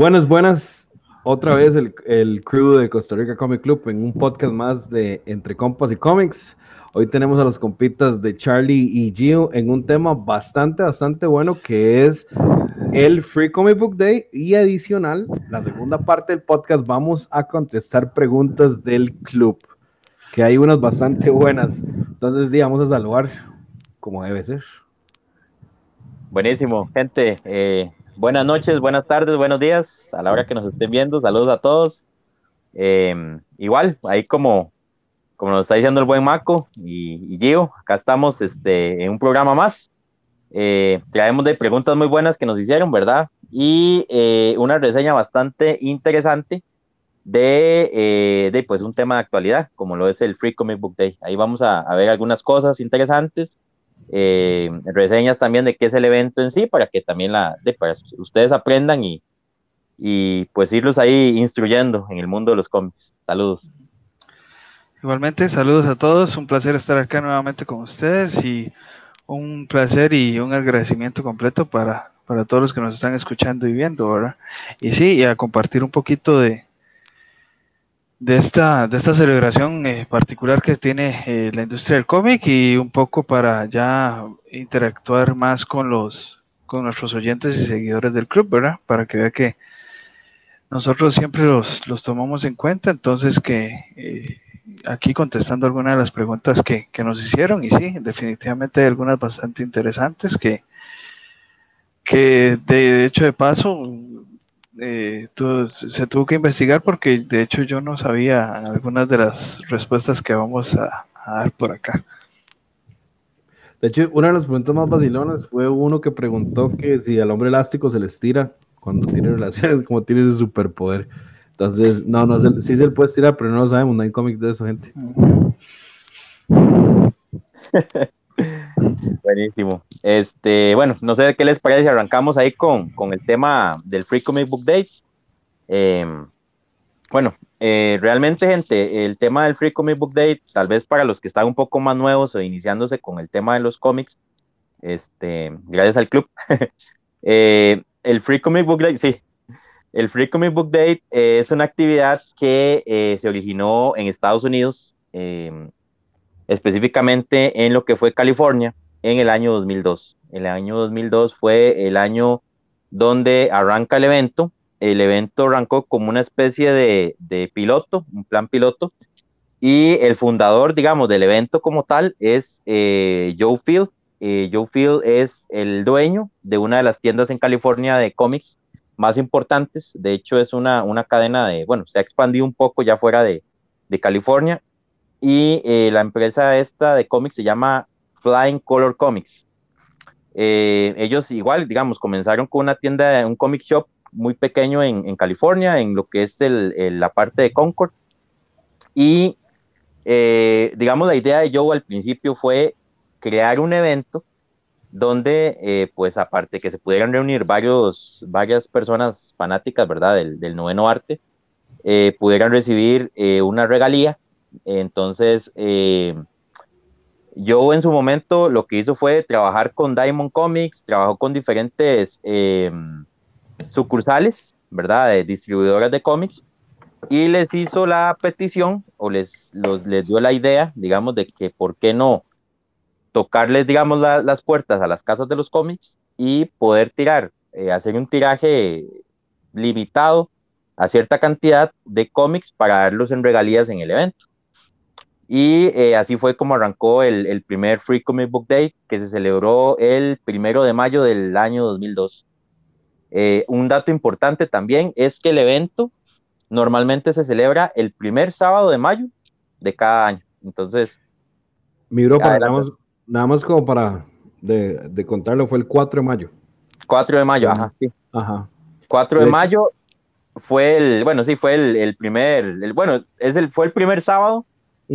Buenas, buenas. Otra vez el, el, crew de Costa Rica Comic Club en un podcast más de Entre Compas y Comics. Hoy tenemos a los compitas de Charlie y Gio en un tema bastante, bastante bueno que es el Free Comic Book Day y adicional, la segunda parte del podcast, vamos a contestar preguntas del club, que hay unas bastante buenas. Entonces, digamos a saludar como debe ser. Buenísimo, gente. Eh, buenas noches, buenas tardes, buenos días. A la hora que nos estén viendo, saludos a todos. Eh, igual, ahí como, como nos está diciendo el buen Maco y, y Gio, acá estamos este, en un programa más. Eh, traemos de preguntas muy buenas que nos hicieron, ¿verdad? Y una reseña bastante interesante de, de, pues un tema de actualidad, como lo es el Free Comic Book Day. Ahí vamos a, a ver algunas cosas interesantes eh, reseñas también de qué es el evento en sí, para que también la, de, ustedes aprendan y, y pues irlos ahí instruyendo en el mundo de los cómics. Saludos. Igualmente, saludos a todos, un placer estar acá nuevamente con ustedes y un placer y un agradecimiento completo para, para todos los que nos están escuchando y viendo, ¿verdad? Y sí, y a compartir un poquito de, de esta, de esta celebración eh, particular que tiene eh, la industria del cómic y un poco para ya interactuar más con los con nuestros oyentes y seguidores del club, ¿verdad? Para que vea que nosotros siempre los, los tomamos en cuenta, entonces que eh, aquí contestando algunas de las preguntas que, que, nos hicieron y sí, definitivamente hay algunas bastante interesantes que, que de hecho de paso eh, se tuvo que investigar porque de hecho yo no sabía algunas de las respuestas que vamos a, dar por acá. De hecho, una de las preguntas más vacilonas fue uno que preguntó que si al hombre elástico se les tira cuando tiene relaciones, como tiene ese superpoder. Entonces, no, no, se, sí se le puede tirar, pero no lo sabemos, no hay cómics de eso, gente. Buenísimo. Este, bueno, no sé qué les parece arrancamos ahí con, con el tema del Free Comic Book Day. Em, bueno, eh, realmente, gente, el tema del Free Comic Book Day, tal vez para los que están un poco más nuevos o iniciándose con el tema de los cómics, este, gracias al club. Eh, el Free Comic Book Day, sí, el Free Comic Book Day es una actividad que se originó en Estados Unidos em, específicamente en lo que fue California en el año 2002. El año 2002 fue el año donde arranca el evento. El evento arrancó como una especie de, piloto, un plan piloto, y el fundador, digamos, del evento como tal es eh, Joe Field. Eh, Joe Field es el dueño de una de las tiendas en California de cómics más importantes. De hecho, es una, una cadena de, bueno, se ha expandido un poco ya fuera de, de California y eh, la empresa esta de cómics se llama Flying Color Comics. Eh, ellos igual, digamos, comenzaron con una tienda, un comic shop muy pequeño en, California, en lo que es el, la parte de Concord. Y, eh, digamos, la idea de Joe al principio fue crear un evento donde, pues, aparte que se pudieran reunir varios, varias personas fanáticas, ¿verdad?, del, del noveno arte, pudieran recibir una regalía entonces, eh, yo en su momento lo que hizo fue trabajar con Diamond Comics, trabajó con diferentes eh, sucursales, ¿verdad? De distribuidoras de cómics y les hizo la petición o les, les dio la idea, digamos, de que por qué no tocarles, digamos, las puertas a las casas de los cómics y poder tirar, eh, hacer un tiraje limitado a cierta cantidad de cómics para darlos en regalías en el evento. Y eh, así fue como arrancó el, primer Free Comic Book Day, que se celebró el primero de mayo del año 2002. Eh, un dato importante también es que el evento normalmente se celebra el primer sábado de mayo de cada año. Entonces, mi grupo, nada más, como para de, contarlo, fue el 4 de mayo. 4 de mayo, ajá, sí. Ajá. 4 de, mayo fue el, bueno, sí, fue el, primer, el, bueno, es el, fue el primer sábado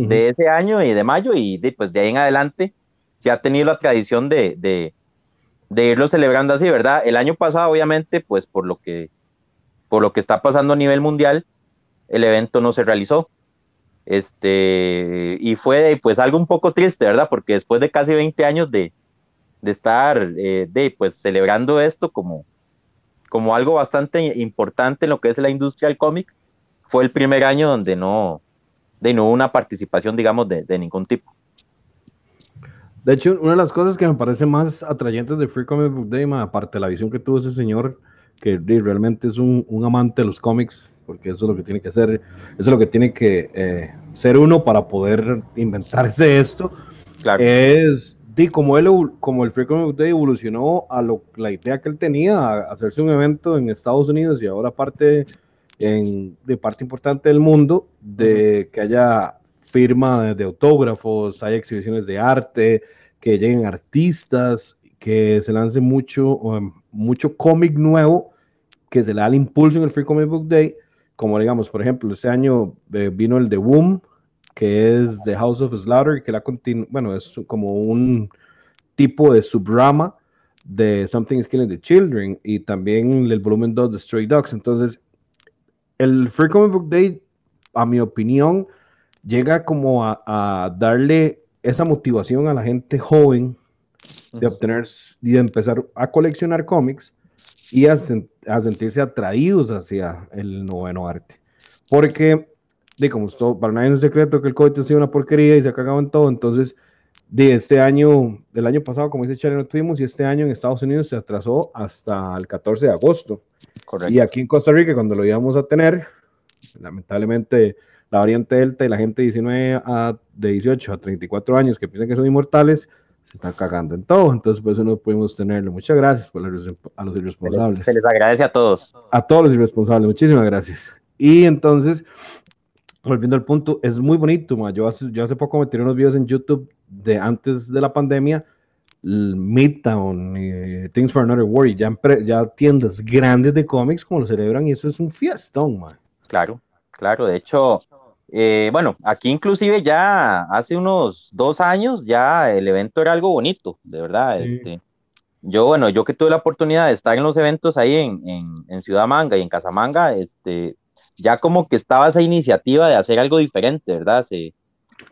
de ese año y de mayo y de, pues de ahí en adelante se ha tenido la tradición de, de, de, irlo celebrando así, ¿verdad? El año pasado, obviamente, pues por lo que, por lo que está pasando a nivel mundial, el evento no se realizó. Este, y fue pues algo un poco triste, ¿verdad? Porque después de casi 20 años de, de estar, eh, de pues celebrando esto como, como algo bastante importante en lo que es la industria del cómic, fue el primer año donde no, de no hubo una participación, digamos, de, de, ningún tipo. De hecho, una de las cosas que me parece más atrayentes de Free Comic Book Day, aparte de la visión que tuvo ese señor, que realmente es un, un, amante de los cómics, porque eso es lo que tiene que hacer, eso es lo que tiene que eh, ser uno para poder inventarse esto, claro. es de como él, como el Free Comic Book Day evolucionó a lo, la idea que él tenía, a hacerse un evento en Estados Unidos y ahora parte en, de parte importante del mundo, de que haya firma de, autógrafos, hay exhibiciones de arte, que lleguen artistas, que se lance mucho, um, mucho cómic nuevo, que se le da el impulso en el Free Comic Book Day, como digamos, por ejemplo, este año eh, vino el de Boom, que es The House of Slaughter, que la bueno, es como un tipo de subrama de Something is Killing the Children, y también el volumen 2 de Stray Dogs. Entonces, el Free Comic Book Day, a mi opinión, llega como a, a darle esa motivación a la gente joven de obtener y de empezar a coleccionar cómics y a, a, sentirse atraídos hacia el noveno arte. Porque, de como esto, para nadie es un secreto que el COVID ha sido una porquería y se ha cagado en todo, entonces, de este año, del año pasado, como dice Charlie, no tuvimos, y este año en Estados Unidos se atrasó hasta el 14 de agosto. Correcto. Y aquí en Costa Rica, cuando lo íbamos a tener, lamentablemente la variante Delta y la gente de 19 a de 18 a 34 años que piensan que son inmortales, se están cagando en todo. Entonces, por eso no pudimos tenerlo. Muchas gracias por a los irresponsables. Se les agradece a todos. A todos los irresponsables. Muchísimas gracias. Y entonces, volviendo al punto, es muy bonito. Yo, hace, yo hace poco me tiré unos videos en YouTube de antes de la pandemia. Midtown, Things for Another Worry, ya, ya tiendas grandes de cómics como lo celebran y eso es un fiestón, man. Claro, claro. De hecho, eh, bueno, aquí inclusive ya hace unos dos años ya el evento era algo bonito, de verdad. Sí. Este, yo, bueno, yo que tuve la oportunidad de estar en los eventos ahí en, en, en, Ciudad Manga y en Casamanga, este, ya como que estaba esa iniciativa de hacer algo diferente, ¿verdad? Se,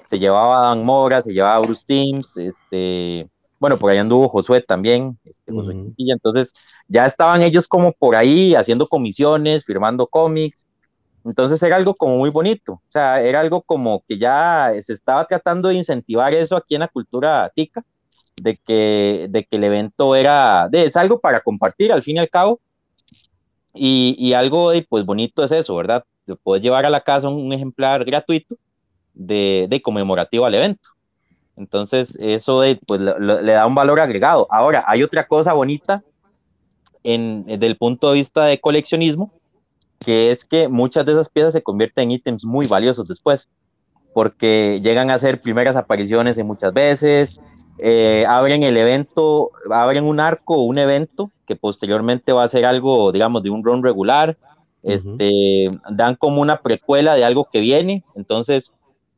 se llevaba Dan Mora, se llevaba Bruce Teams, este, bueno, por ahí anduvo Josué también, este, uh -huh. entonces ya estaban ellos como por ahí haciendo comisiones, firmando cómics, entonces era algo como muy bonito, o sea, era algo como que ya se estaba tratando de incentivar eso aquí en la cultura tica, de que, de que el evento era, de, es algo para compartir al fin y al cabo, y, y algo de, pues bonito es eso, ¿verdad? De poder llevar a la casa un, un ejemplar gratuito de, de, conmemorativo al evento. Entonces, eso de, pues, le, le, da un valor agregado. Ahora, hay otra cosa bonita en, desde el punto de vista de coleccionismo, que es que muchas de esas piezas se convierten en ítems muy valiosos después, porque llegan a ser primeras apariciones en muchas veces, eh, abren el evento, abren un arco o un evento que posteriormente va a ser algo, digamos, de un run regular, uh -huh. este, dan como una precuela de algo que viene, entonces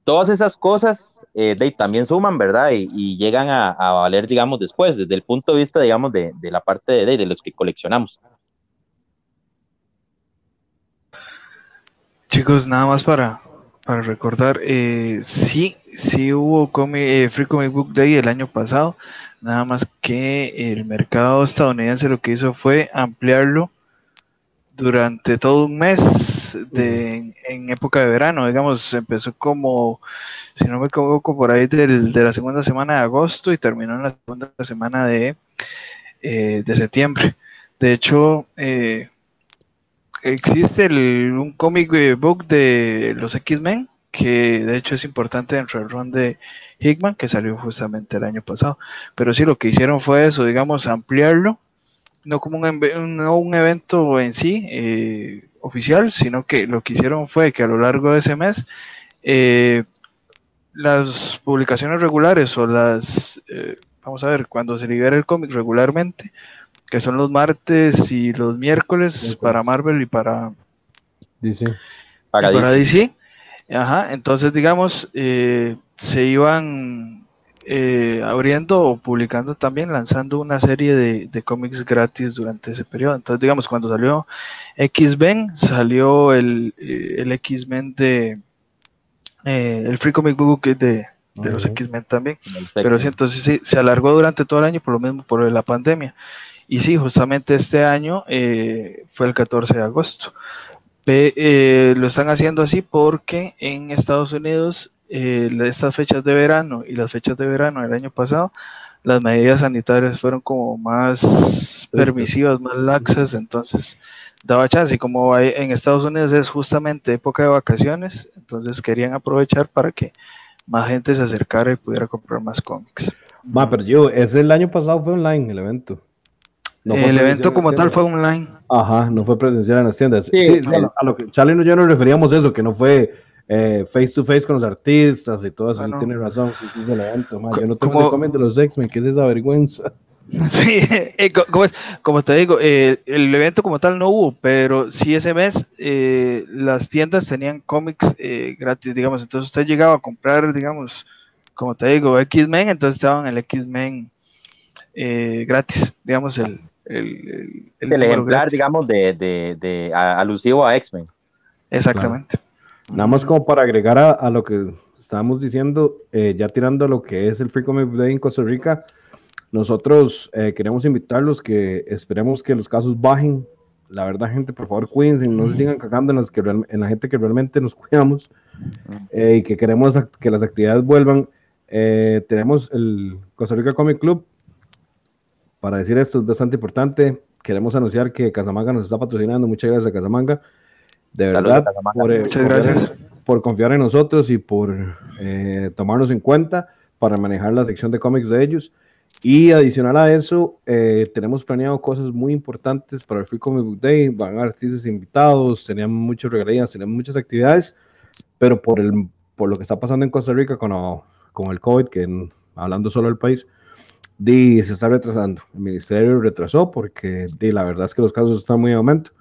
todas esas cosas eh, también suman, ¿verdad? Y, llegan a, valer, digamos, después, desde el punto de vista, digamos, de, la parte de, de, de los que coleccionamos. Chicos, nada más para, para recordar, eh, sí, sí hubo comic, eh, Free Comic Book Day el año pasado, nada más que el mercado estadounidense lo que hizo fue ampliarlo durante todo un mes de, en, época de verano, digamos, empezó como, si no me equivoco, por ahí del, de la segunda semana de agosto y terminó en la segunda semana de, eh, de septiembre. De hecho, eh, existe el, un cómic book de los X-Men, que de hecho es importante dentro del run de Hickman, que salió justamente el año pasado. Pero sí, lo que hicieron fue eso, digamos, ampliarlo, no como un, no un evento en sí eh, oficial, sino que lo que hicieron fue que a lo largo de ese mes, eh, las publicaciones regulares o las, eh, vamos a ver, cuando se libera el cómic regularmente, que son los martes y los miércoles okay. para Marvel y para DC. Para, y para DC. Ajá, entonces digamos, eh, se iban eh, abriendo o publicando también, lanzando una serie de, de, cómics gratis durante ese periodo. Entonces digamos, cuando salió X-Men, salió el, eh, el X-Men de... Eh, el Free Comic Book de, de los X-Men también. Pero sí, entonces sí, se alargó durante todo el año por lo mismo, por la pandemia. Y sí, justamente este año eh, fue el 14 de agosto. Eh, lo están haciendo así porque en Estados Unidos eh, estas fechas de verano y las fechas de verano del año pasado, las medidas sanitarias fueron como más permisivas, más laxas, entonces daba chance. Y como en Estados Unidos es justamente época de vacaciones, entonces querían aprovechar para que más gente se acercara y pudiera comprar más cómics. Ma, pero yo, ese el año pasado fue online el evento. el evento como tal fue online. Ajá, no fue presencial en las tiendas. Sí, A, lo que Charlie y yo nos referíamos eso, que no fue eh, face to face con los artistas y todo eso. sí, tiene razón. Sí, sí, es el evento. Yo no tengo como... de los X-Men, ¿qué es esa vergüenza? Sí, eh, como, es, como te digo, eh, el evento como tal no hubo, pero sí ese mes eh, las tiendas tenían cómics gratis, digamos, entonces usted llegaba a comprar, digamos, como te digo, X-Men, entonces estaban el X-Men gratis, digamos, el, el, el, ejemplar, digamos, de, de, de alusivo a X-Men. Exactamente. Nada más como para agregar a, a lo que estábamos diciendo, ya tirando lo que es el Free Comic Day en Costa Rica, nosotros eh, queremos invitarlos que esperemos que los casos bajen. La verdad, gente, por favor, cuídense, no se sigan cagando en, los que en la gente que realmente nos cuidamos eh, y que queremos que las actividades vuelvan. Eh, tenemos el Costa Rica Comic Club. Para decir esto es bastante importante. Queremos anunciar que Casamanga nos está patrocinando. Muchas gracias a Casamanga. De verdad, por, Muchas gracias. por confiar en nosotros y por tomarnos en cuenta para manejar la sección de cómics de ellos. Y adicional a eso, eh, tenemos planeado cosas muy importantes para el Free Comic Book Day. Van artistas invitados, tenemos muchas regalías, tenemos muchas actividades, pero por, el, por lo que está pasando en Costa Rica con, con el COVID, que hablando solo del país, di, se está retrasando. El ministerio retrasó porque di, la verdad es que los casos están muy en aumento.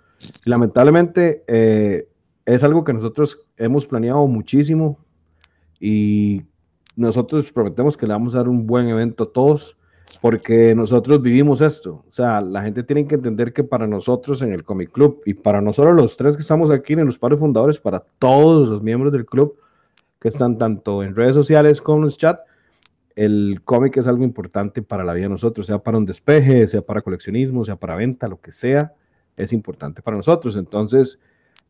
Lamentablemente eh, es algo que nosotros hemos planeado muchísimo y nosotros prometemos que le vamos a dar un buen evento a todos porque nosotros vivimos esto. O sea, la gente tiene que entender que para nosotros en el Comic Club y para nosotros los tres que estamos aquí en los padres fundadores, para todos los miembros del club que están tanto en redes sociales como en los chat, el cómic es algo importante para la vida de nosotros, sea para un despeje, sea para coleccionismo, sea para venta, lo que sea, es importante para nosotros. Entonces,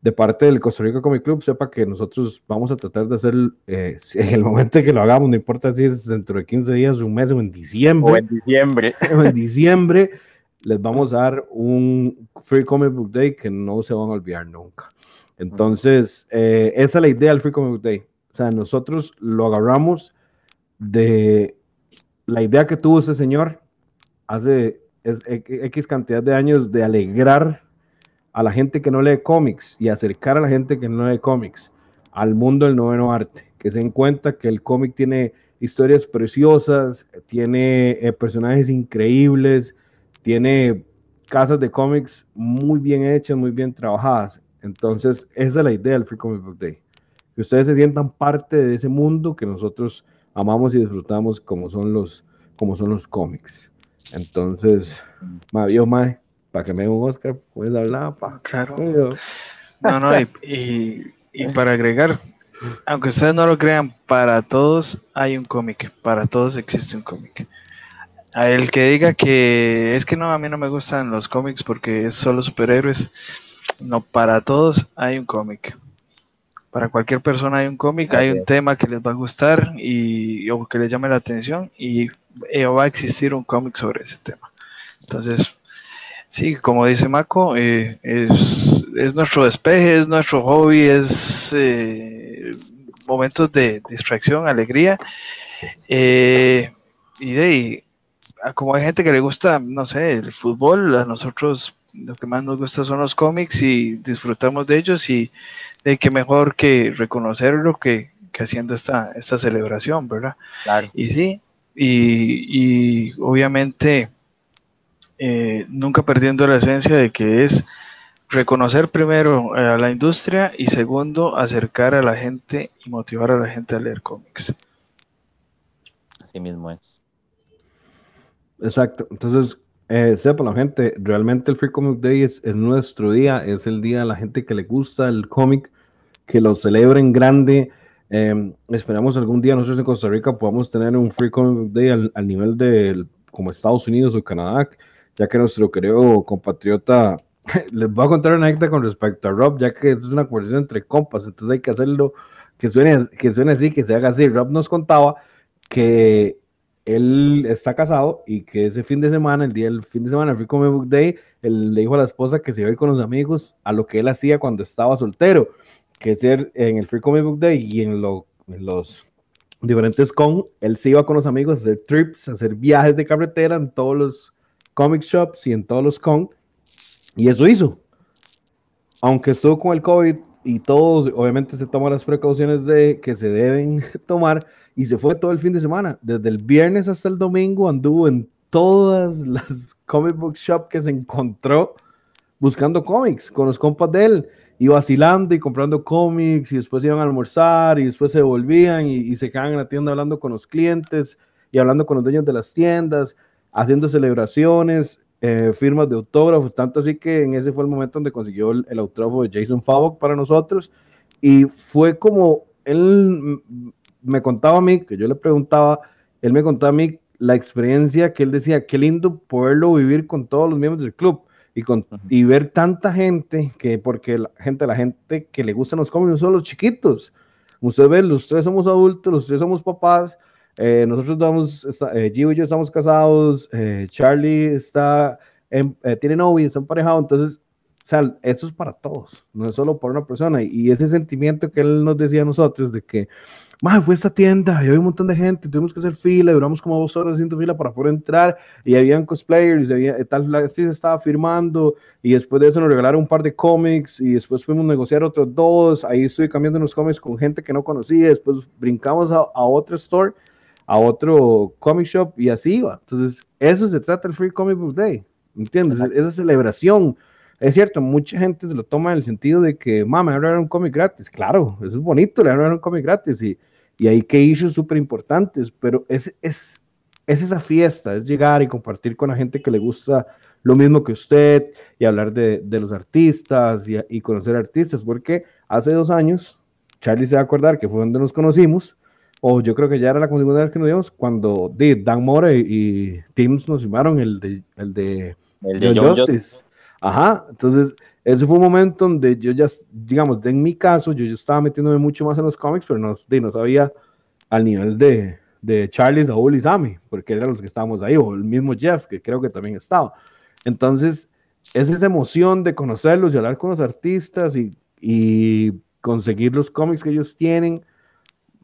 de parte del Costa Rica Comic Club, sepa que nosotros vamos a tratar de hacer, eh, en el momento que lo hagamos, no importa si es dentro de 15 días, un mes o en diciembre. O en diciembre. O en diciembre, les vamos a dar un Free Comic Book Day que no se van a olvidar nunca. Entonces, eh, esa es la idea del Free Comic Book Day. O sea, nosotros lo agarramos de la idea que tuvo ese señor hace X cantidad de años de alegrar a la gente que no lee cómics y acercar a la gente que no lee cómics al mundo del noveno arte, que se den cuenta que el cómic tiene historias preciosas, tiene eh, personajes increíbles, tiene casas de cómics muy bien hechas, muy bien trabajadas. Entonces, esa es la idea del Free Comic Book Day. Que ustedes se sientan parte de ese mundo que nosotros amamos y disfrutamos como son los, como son los cómics. Entonces, Mavio Mae, para que me dé un Oscar, puedes hablar, pa. Claro. No, no, y, para agregar, aunque ustedes no lo crean, para todos hay un cómic, para todos existe un cómic. A el que diga que es que no, a mí no me gustan los cómics porque es solo superhéroes, no, para todos hay un cómic. Para cualquier persona hay un cómic, hay un tema que les va a gustar y o que les llame la atención y eh, va a existir un cómic sobre ese tema. Entonces, Sí, como dice Mako, eh, es, nuestro despeje, es nuestro hobby, es eh, momentos de distracción, alegría. Eh, y de como hay gente que le gusta, no sé, el fútbol, a nosotros lo que más nos gusta son los cómics y disfrutamos de ellos y de que mejor que reconocerlo que, que haciendo esta, esta celebración, ¿verdad? Claro. Y sí, y, y obviamente eh, nunca perdiendo la esencia de que es reconocer primero eh, a la industria y segundo acercar a la gente y motivar a la gente a leer cómics. Así mismo es. Exacto. Entonces, eh, sepa la gente, realmente el Free Comic Day es, nuestro día, es el día de la gente que le gusta el cómic, que lo celebren grande. Em, esperamos algún día nosotros en Costa Rica podamos tener un Free Comic Day al, al nivel de como Estados Unidos o Canadá, ya que nuestro querido compatriota, les voy a contar una anécdota con respecto a Rob, ya que es una conversación entre compas, entonces hay que hacerlo que suene, que suene así, que se haga así. Rob nos contaba que él está casado y que ese fin de semana, el día del fin de semana, el Free Comic Book Day, él le dijo a la esposa que se iba a ir con los amigos a lo que él hacía cuando estaba soltero, que ser en el Free Comic Book Day y en, lo, en los diferentes con, él se iba con los amigos a hacer trips, a hacer viajes de carretera en todos los comic shops y en todos los con, y eso hizo. Aunque estuvo con el COVID y todos, obviamente se toman las precauciones de que se deben tomar, y se fue todo el fin de semana. Desde el viernes hasta el domingo anduvo en todas las comic book shop que se encontró buscando cómics con los compas de él y vacilando y comprando cómics y después iban a almorzar y después se volvían y, se quedaban en la tienda hablando con los clientes y hablando con los dueños de las tiendas, haciendo celebraciones, eh, firmas de autógrafos, tanto así que en ese fue el momento donde consiguió el, el autógrafo de Jason Favok para nosotros y fue como él me contaba a mí, que yo le preguntaba, él me contaba a mí la experiencia que él decía, qué lindo poderlo vivir con todos los miembros del club y, con, y ver tanta gente, que porque la gente, la gente que le gustan los cómics no son los chiquitos. Usted ve, los tres somos adultos, los tres somos papás, eh, nosotros vamos, está, eh, Gio y yo estamos casados, eh, Charlie está, tiene novia, está emparejado, entonces, o sea, esto es para todos, no es solo para una persona. Y ese sentimiento que él nos decía a nosotros de que Madre, fue a esta tienda y había un montón de gente, tuvimos que hacer fila, duramos como dos horas haciendo fila para poder entrar y habían cosplayers, y había, tal, la actriz estaba firmando y después de eso nos regalaron un par de cómics y después fuimos a negociar otros dos, ahí estuve cambiando unos cómics con gente que no conocía, después brincamos a, a otro store, a otro comic shop y así va. Entonces, eso se trata el Free Comic Book Day, ¿entiendes? Esa celebración. Es cierto, mucha gente se lo toma en el sentido de que, mamá, me un cómic gratis. Claro, eso es bonito, le a un cómic gratis y, y hay que issues súper importantes, pero es, es, es esa fiesta, es llegar y compartir con la gente que le gusta lo mismo que usted y hablar de, de los artistas y, y, conocer artistas, porque hace dos años, Charlie se va a acordar que fue donde nos conocimos, o yo creo que ya era la segunda vez que nos vimos, cuando Dan More y, Teams nos firmaron el de, el de, el de John Justice. Justice. Ajá, entonces ese fue un momento donde yo ya, digamos, en mi caso, yo, yo estaba metiéndome mucho más en los cómics, pero no, no sabía al nivel de, de Charlie, Saúl y Sammy, porque eran los que estábamos ahí, o el mismo Jeff, que creo que también estaba. Entonces, es esa emoción de conocerlos y hablar con los artistas y, y conseguir los cómics que ellos tienen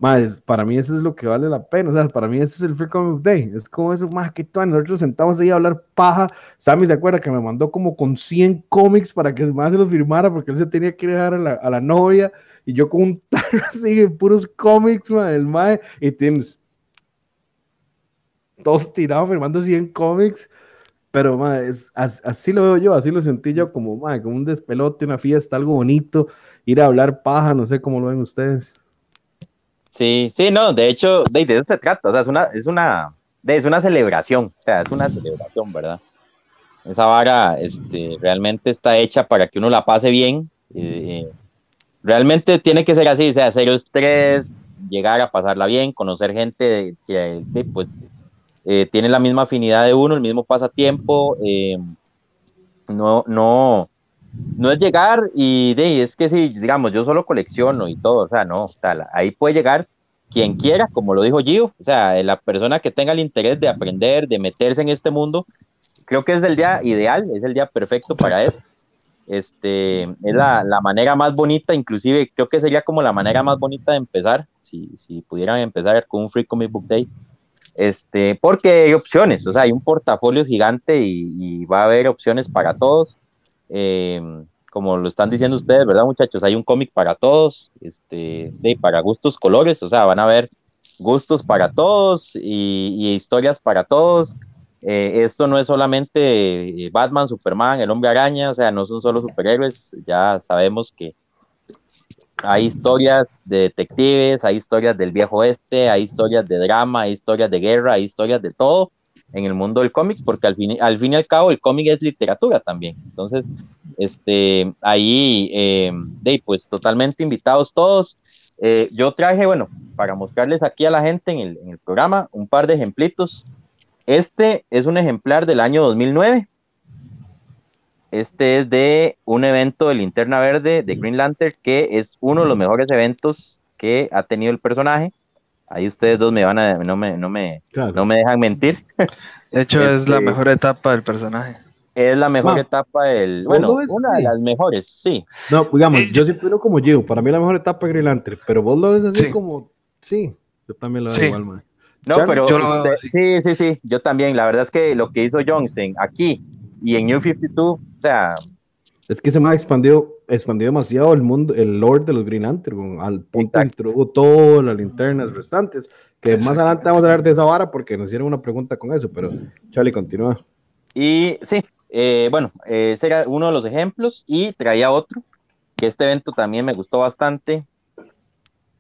más, para mí eso es lo que vale la pena. O sea, para mí ese es el Free Comic Day. Es como eso, más que tú, nosotros sentamos ahí a hablar paja. Sammy se acuerda que me mandó como con 100 cómics para que más se los firmara porque él se tenía que dejar a la, a la novia. Y yo con un tarro así de puros cómics, man, el mae. Y tienes todos tirados firmando 100 cómics. Pero, es, así lo veo yo, así lo sentí yo como, man, como un despelote, una fiesta, algo bonito. Ir a hablar paja, no sé cómo lo ven ustedes. Sí, sí, no, de hecho, de, eso se trata, o sea, es una, es una, es una celebración, o sea, es una celebración, ¿verdad? Esa vara este, realmente está hecha para que uno la pase bien. Eh, realmente tiene que ser así, o sea, cero estrés, llegar a pasarla bien, conocer gente que, pues eh, tiene la misma afinidad de uno, el mismo pasatiempo. Eh, no, no, no es llegar y de, es que si, digamos, yo solo colecciono y todo, o sea, no, ahí puede llegar quien quiera, como lo dijo Gio, o sea, la persona que tenga el interés de aprender, de meterse en este mundo, creo que es el día ideal, es el día perfecto para eso. Este, es la, la manera más bonita, inclusive creo que sería como la manera más bonita de empezar, si, si pudieran empezar con un Free Comic Book Day, este, porque hay opciones, o sea, hay un portafolio gigante y va a haber opciones para todos Em, como lo están diciendo ustedes, ¿verdad, muchachos? Hay un cómic para todos, este, de, para gustos colores, o sea, van a ver gustos para todos y, historias para todos. Eh, esto no es solamente Batman, Superman, el hombre araña, o sea, no son solo superhéroes, ya sabemos que hay historias de detectives, hay historias del viejo oeste, hay historias de drama, hay historias de guerra, hay historias de todo en el mundo del cómic, porque al fin, al fin y al cabo el cómic es literatura también. Entonces, este, ahí, eh, pues totalmente invitados todos. eh, yo traje, bueno, para mostrarles aquí a la gente en el, en el, programa un par de ejemplitos. Este es un ejemplar del año 2009. Este es de un evento de Linterna Verde de Green Lantern, que es uno de los mejores eventos que ha tenido el personaje. Ahí ustedes dos me van a, no me, no me, claro. no me dejan mentir. De hecho, es la mejor etapa del personaje. Es la mejor etapa del. Bueno, una de las mejores, sí. No, digamos, yo siempre lo como Gio. Para mí la mejor etapa es Green Lantern, pero vos lo ves así sí. como. Sí, yo también lo veo sí. igual, man. No, Charlie, pero. Yo sí, sí, sí, yo también. La verdad es que lo que hizo Johnson aquí y en New 52, o sea. Es que se me ha expandido demasiado el mundo, el lore de los Green Lantern, al punto que introdujo todas las linternas restantes. Que más adelante vamos a hablar de esa vara porque nos hicieron una pregunta con eso, pero Charlie, continúa. Y sí, eh, bueno, ese era uno de los ejemplos y traía otro, que este evento también me gustó bastante.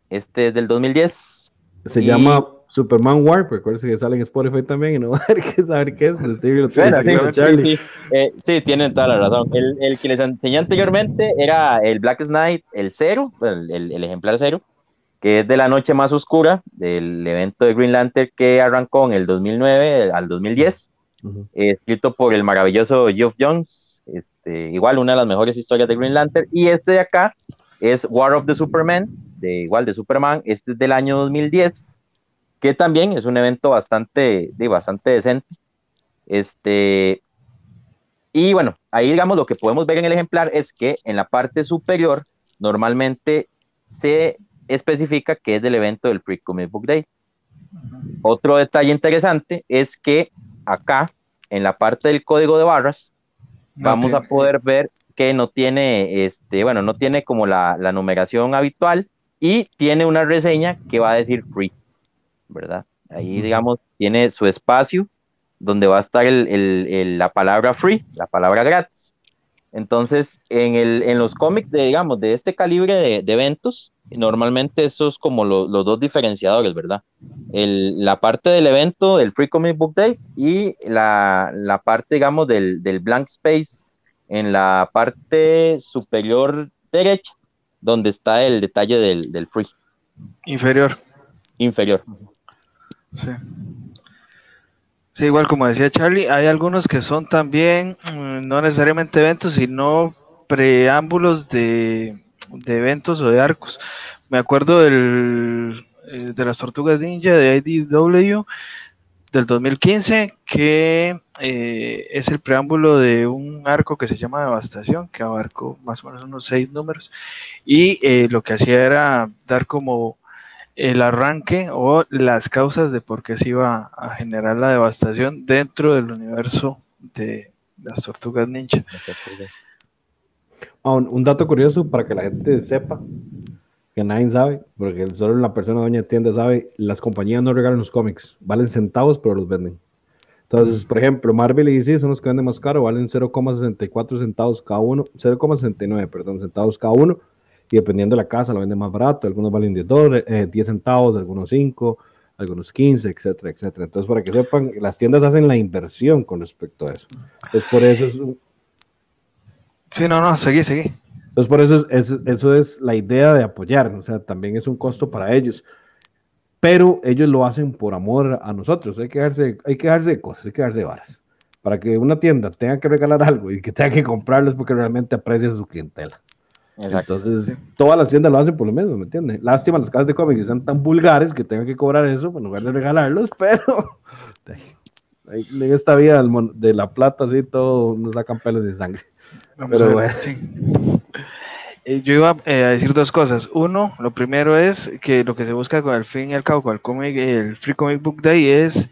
Este es del 2010. Se y... llama Superman Warp, recuerden que sale en Spotify también y no va a haber que saber qué es. bueno, sí, sí, eh, sí, tienen toda la razón. El, el, que les enseñé anteriormente era el Black Knight, el cero, el, el, el ejemplar cero, que es de la noche más oscura del evento de Green Lantern que arrancó en el 2009 al 2010. Uh -huh. escrito por el maravilloso Geoff Jones, este, igual una de las mejores historias de Green Lantern, y este de acá es War of the Superman, de igual de Superman, este es del año 2010, que también es un evento bastante, de, bastante decente, este, y bueno, ahí digamos lo que podemos ver en el ejemplar es que en la parte superior normalmente se especifica que es del evento del Pre-Comic Book Day. Otro detalle interesante es que acá, en la parte del código de barras, no vamos tiene. a poder ver que no tiene, este, bueno, no tiene como la, la, numeración habitual y tiene una reseña que va a decir free, ¿verdad? Ahí, digamos, tiene su espacio donde va a estar el, el, el, la palabra free, la palabra gratis. Entonces, en, el, en los cómics, de, digamos, de este calibre de, de eventos, normalmente esos como lo, los dos diferenciadores, ¿verdad? El, la parte del evento del Free Comic Book Day y la, la parte, digamos, del, del, blank space en la parte superior derecha, donde está el detalle del, del free. Inferior. Inferior. Sí. Sí, igual como decía Charlie, hay algunos que son también mm, no necesariamente eventos, sino preámbulos de, de eventos o de arcos. Me acuerdo del, eh, de las Tortugas Ninja de IDW del 2015, que eh, es el preámbulo de un arco que se llama Devastación, que abarcó más o menos unos seis números, y eh, lo que hacía era dar como el arranque o las causas de por qué se iba a generar la devastación dentro del universo de las Tortugas Ninja. Ah, un, un, dato curioso para que la gente sepa, que nadie sabe, porque solo la persona doña tienda sabe, las compañías no regalan los cómics, valen centavos, pero los venden. Entonces, por ejemplo, Marvel y DC son los que venden más caro, valen 0,64 centavos cada uno, 0,69, perdón, centavos cada uno, y dependiendo de la casa lo venden más barato, algunos valen 10, dólares, eh, 10 centavos, algunos 5, algunos 15, etcétera, etcétera. Entonces, para que sepan, las tiendas hacen la inversión con respecto a eso. Entonces, por eso es Sí, no, no, seguí, seguí. Entonces, por eso es, es, eso es la idea de apoyar, o sea, también es un costo para ellos. Pero ellos lo hacen por amor a nosotros. Hay que dejarse, hay que dejarse de cosas, hay que dejarse de varas. Para que una tienda tenga que regalar algo y que tenga que comprarlo porque realmente aprecia a su clientela. Exacto. Entonces, sí. todas las tiendas lo hacen por lo mismo, ¿me entiendes? Lástima las casas de cómics que sean tan vulgares que tengan que cobrar eso en lugar de regalarlos, pero en esta vida de la plata, así, todo nos sacan pelos de sangre. Pero bueno. Sí. Eh, yo iba eh, a decir dos cosas. Uno, lo primero es que lo que se busca con el fin y al cabo con el, comic, el Free Comic Book Day es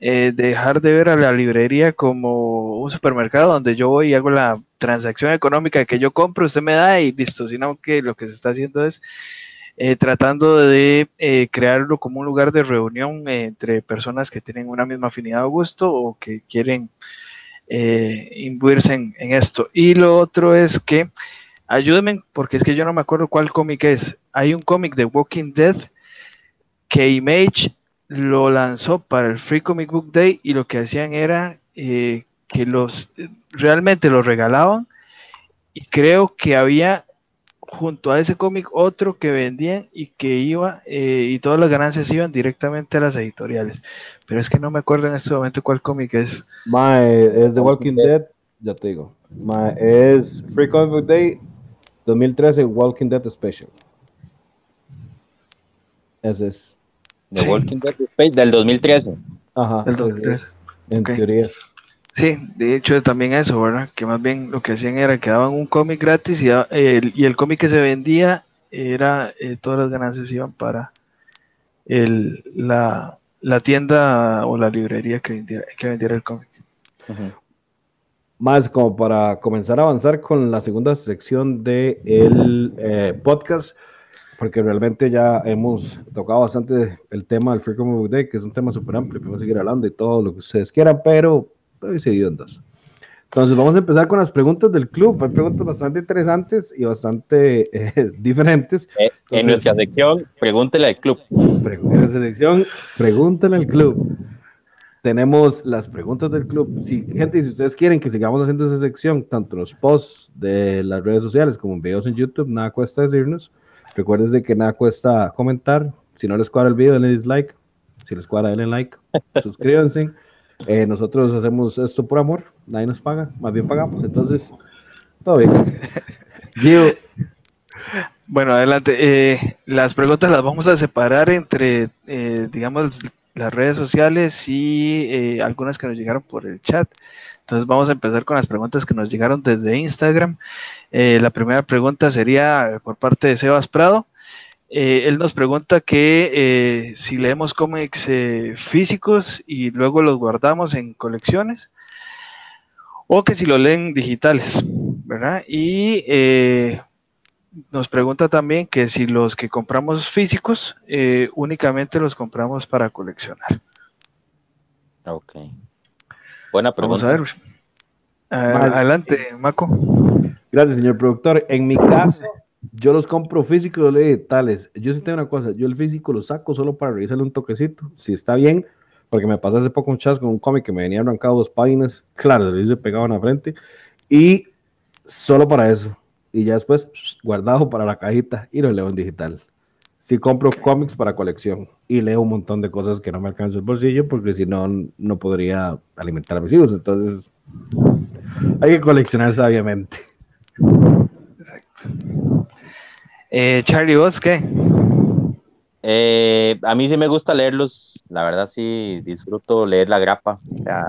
eh, dejar de ver a la librería como un supermercado donde yo voy y hago la transacción económica que yo compro, usted me da y listo, sino que lo que se está haciendo es eh, tratando de eh, crearlo como un lugar de reunión entre personas que tienen una misma afinidad o gusto o que quieren eh, imbuirse en, en, esto. Y lo otro es que, ayúdenme, porque es que yo no me acuerdo cuál cómic es. Hay un cómic de Walking Dead que Image lo lanzó para el Free Comic Book Day y lo que hacían era eh, que los realmente los regalaban y creo que había junto a ese cómic otro que vendían y que iba eh, y todas las ganancias iban directamente a las editoriales. Pero es que no me acuerdo en este momento cuál cómic es. Mae, es The Walking Dead, ya te digo. Mae, es Free Comic Book Day 2013 Walking Dead Special. Ese es. The Sí. Walking Dead Space, del 2013. Ajá. Del ese 2013. es, En teoría. Sí, de hecho también eso, ¿verdad? Que más bien lo que hacían era que daban un cómic gratis y, el, y el cómic que se vendía era, eh, todas las ganancias iban para el, la, la tienda o la librería que vendiera, que vendiera el cómic. Más como para comenzar a avanzar con la segunda sección del de el podcast, porque realmente ya hemos tocado bastante el tema del Free Comic Book Day, que es un tema súper amplio, podemos seguir hablando y todo lo que ustedes quieran, pero estoy decidido en dos. Entonces vamos a empezar con las preguntas del club. Hay preguntas bastante interesantes y bastante eh, diferentes. Eh, en Entonces- nuestra sección, pregúntele al club. En la selección, pregúntale al club. Tenemos las preguntas del club. Si, gente, si ustedes quieren que sigamos haciendo esa sección, tanto los posts de las redes sociales como en videos en YouTube, nada cuesta decirnos. Recuerden de que nada cuesta comentar. Si no les cuadra el video, denle dislike. Si les cuadra, denle like. Suscríbanse. Eh, nosotros hacemos esto por amor. Nadie nos paga. Más bien pagamos. Entonces, todo bien. Gio, Bueno, adelante. Eh, las preguntas las vamos a separar entre, eh, digamos, las redes sociales y algunas que nos llegaron por el chat. Entonces vamos a empezar con las preguntas que nos llegaron desde Instagram. Eh, la primera pregunta sería por parte de Sebas Prado. Eh, él nos pregunta que eh, si leemos cómics físicos y luego los guardamos en colecciones o que si lo leen digitales, ¿verdad? Y nos pregunta también que si los que compramos físicos únicamente los compramos para coleccionar. Ok. Buena Vamos pregunta. a ver. A- Vale. adelante, Maco. Gracias, señor productor. En mi caso, yo los compro físicos y los leo digitales. Yo sí tengo una cosa, yo el físico lo saco solo para revisarle un toquecito, si está bien, porque me pasó hace poco un chas con un cómic que me venía arrancado dos páginas, claro, se lo hice pegado en la frente, y solo para eso. Y ya después guardado para la cajita y lo leo en digital. Sí compro cómics para colección y leo un montón de cosas que no me alcanza el bolsillo porque si no, no podría alimentar a mis hijos. Entonces, hay que coleccionar sabiamente. Eh, Charlie, ¿vos qué? Eh, a mí sí me gusta leerlos, la verdad sí disfruto leer la grapa. O sea,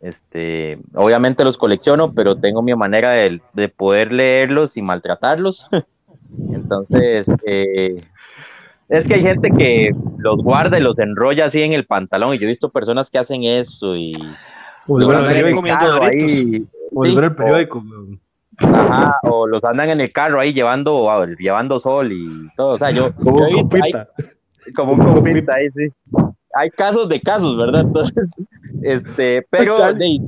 este, obviamente los colecciono, pero tengo mi manera de, de poder leerlos sin maltratarlos. Entonces, eh, es que hay gente que los guarda y los enrolla así en el pantalón, y yo he visto personas que hacen eso y el andan en el periódico. ahí, sí, o-. Ajá, o los andan en el carro ahí llevando, ah, llevando sol y todo. O sea, yo, Como yo un compita. como un compita ahí, sí. Hay casos de casos, ¿verdad? Entonces, este, pero de-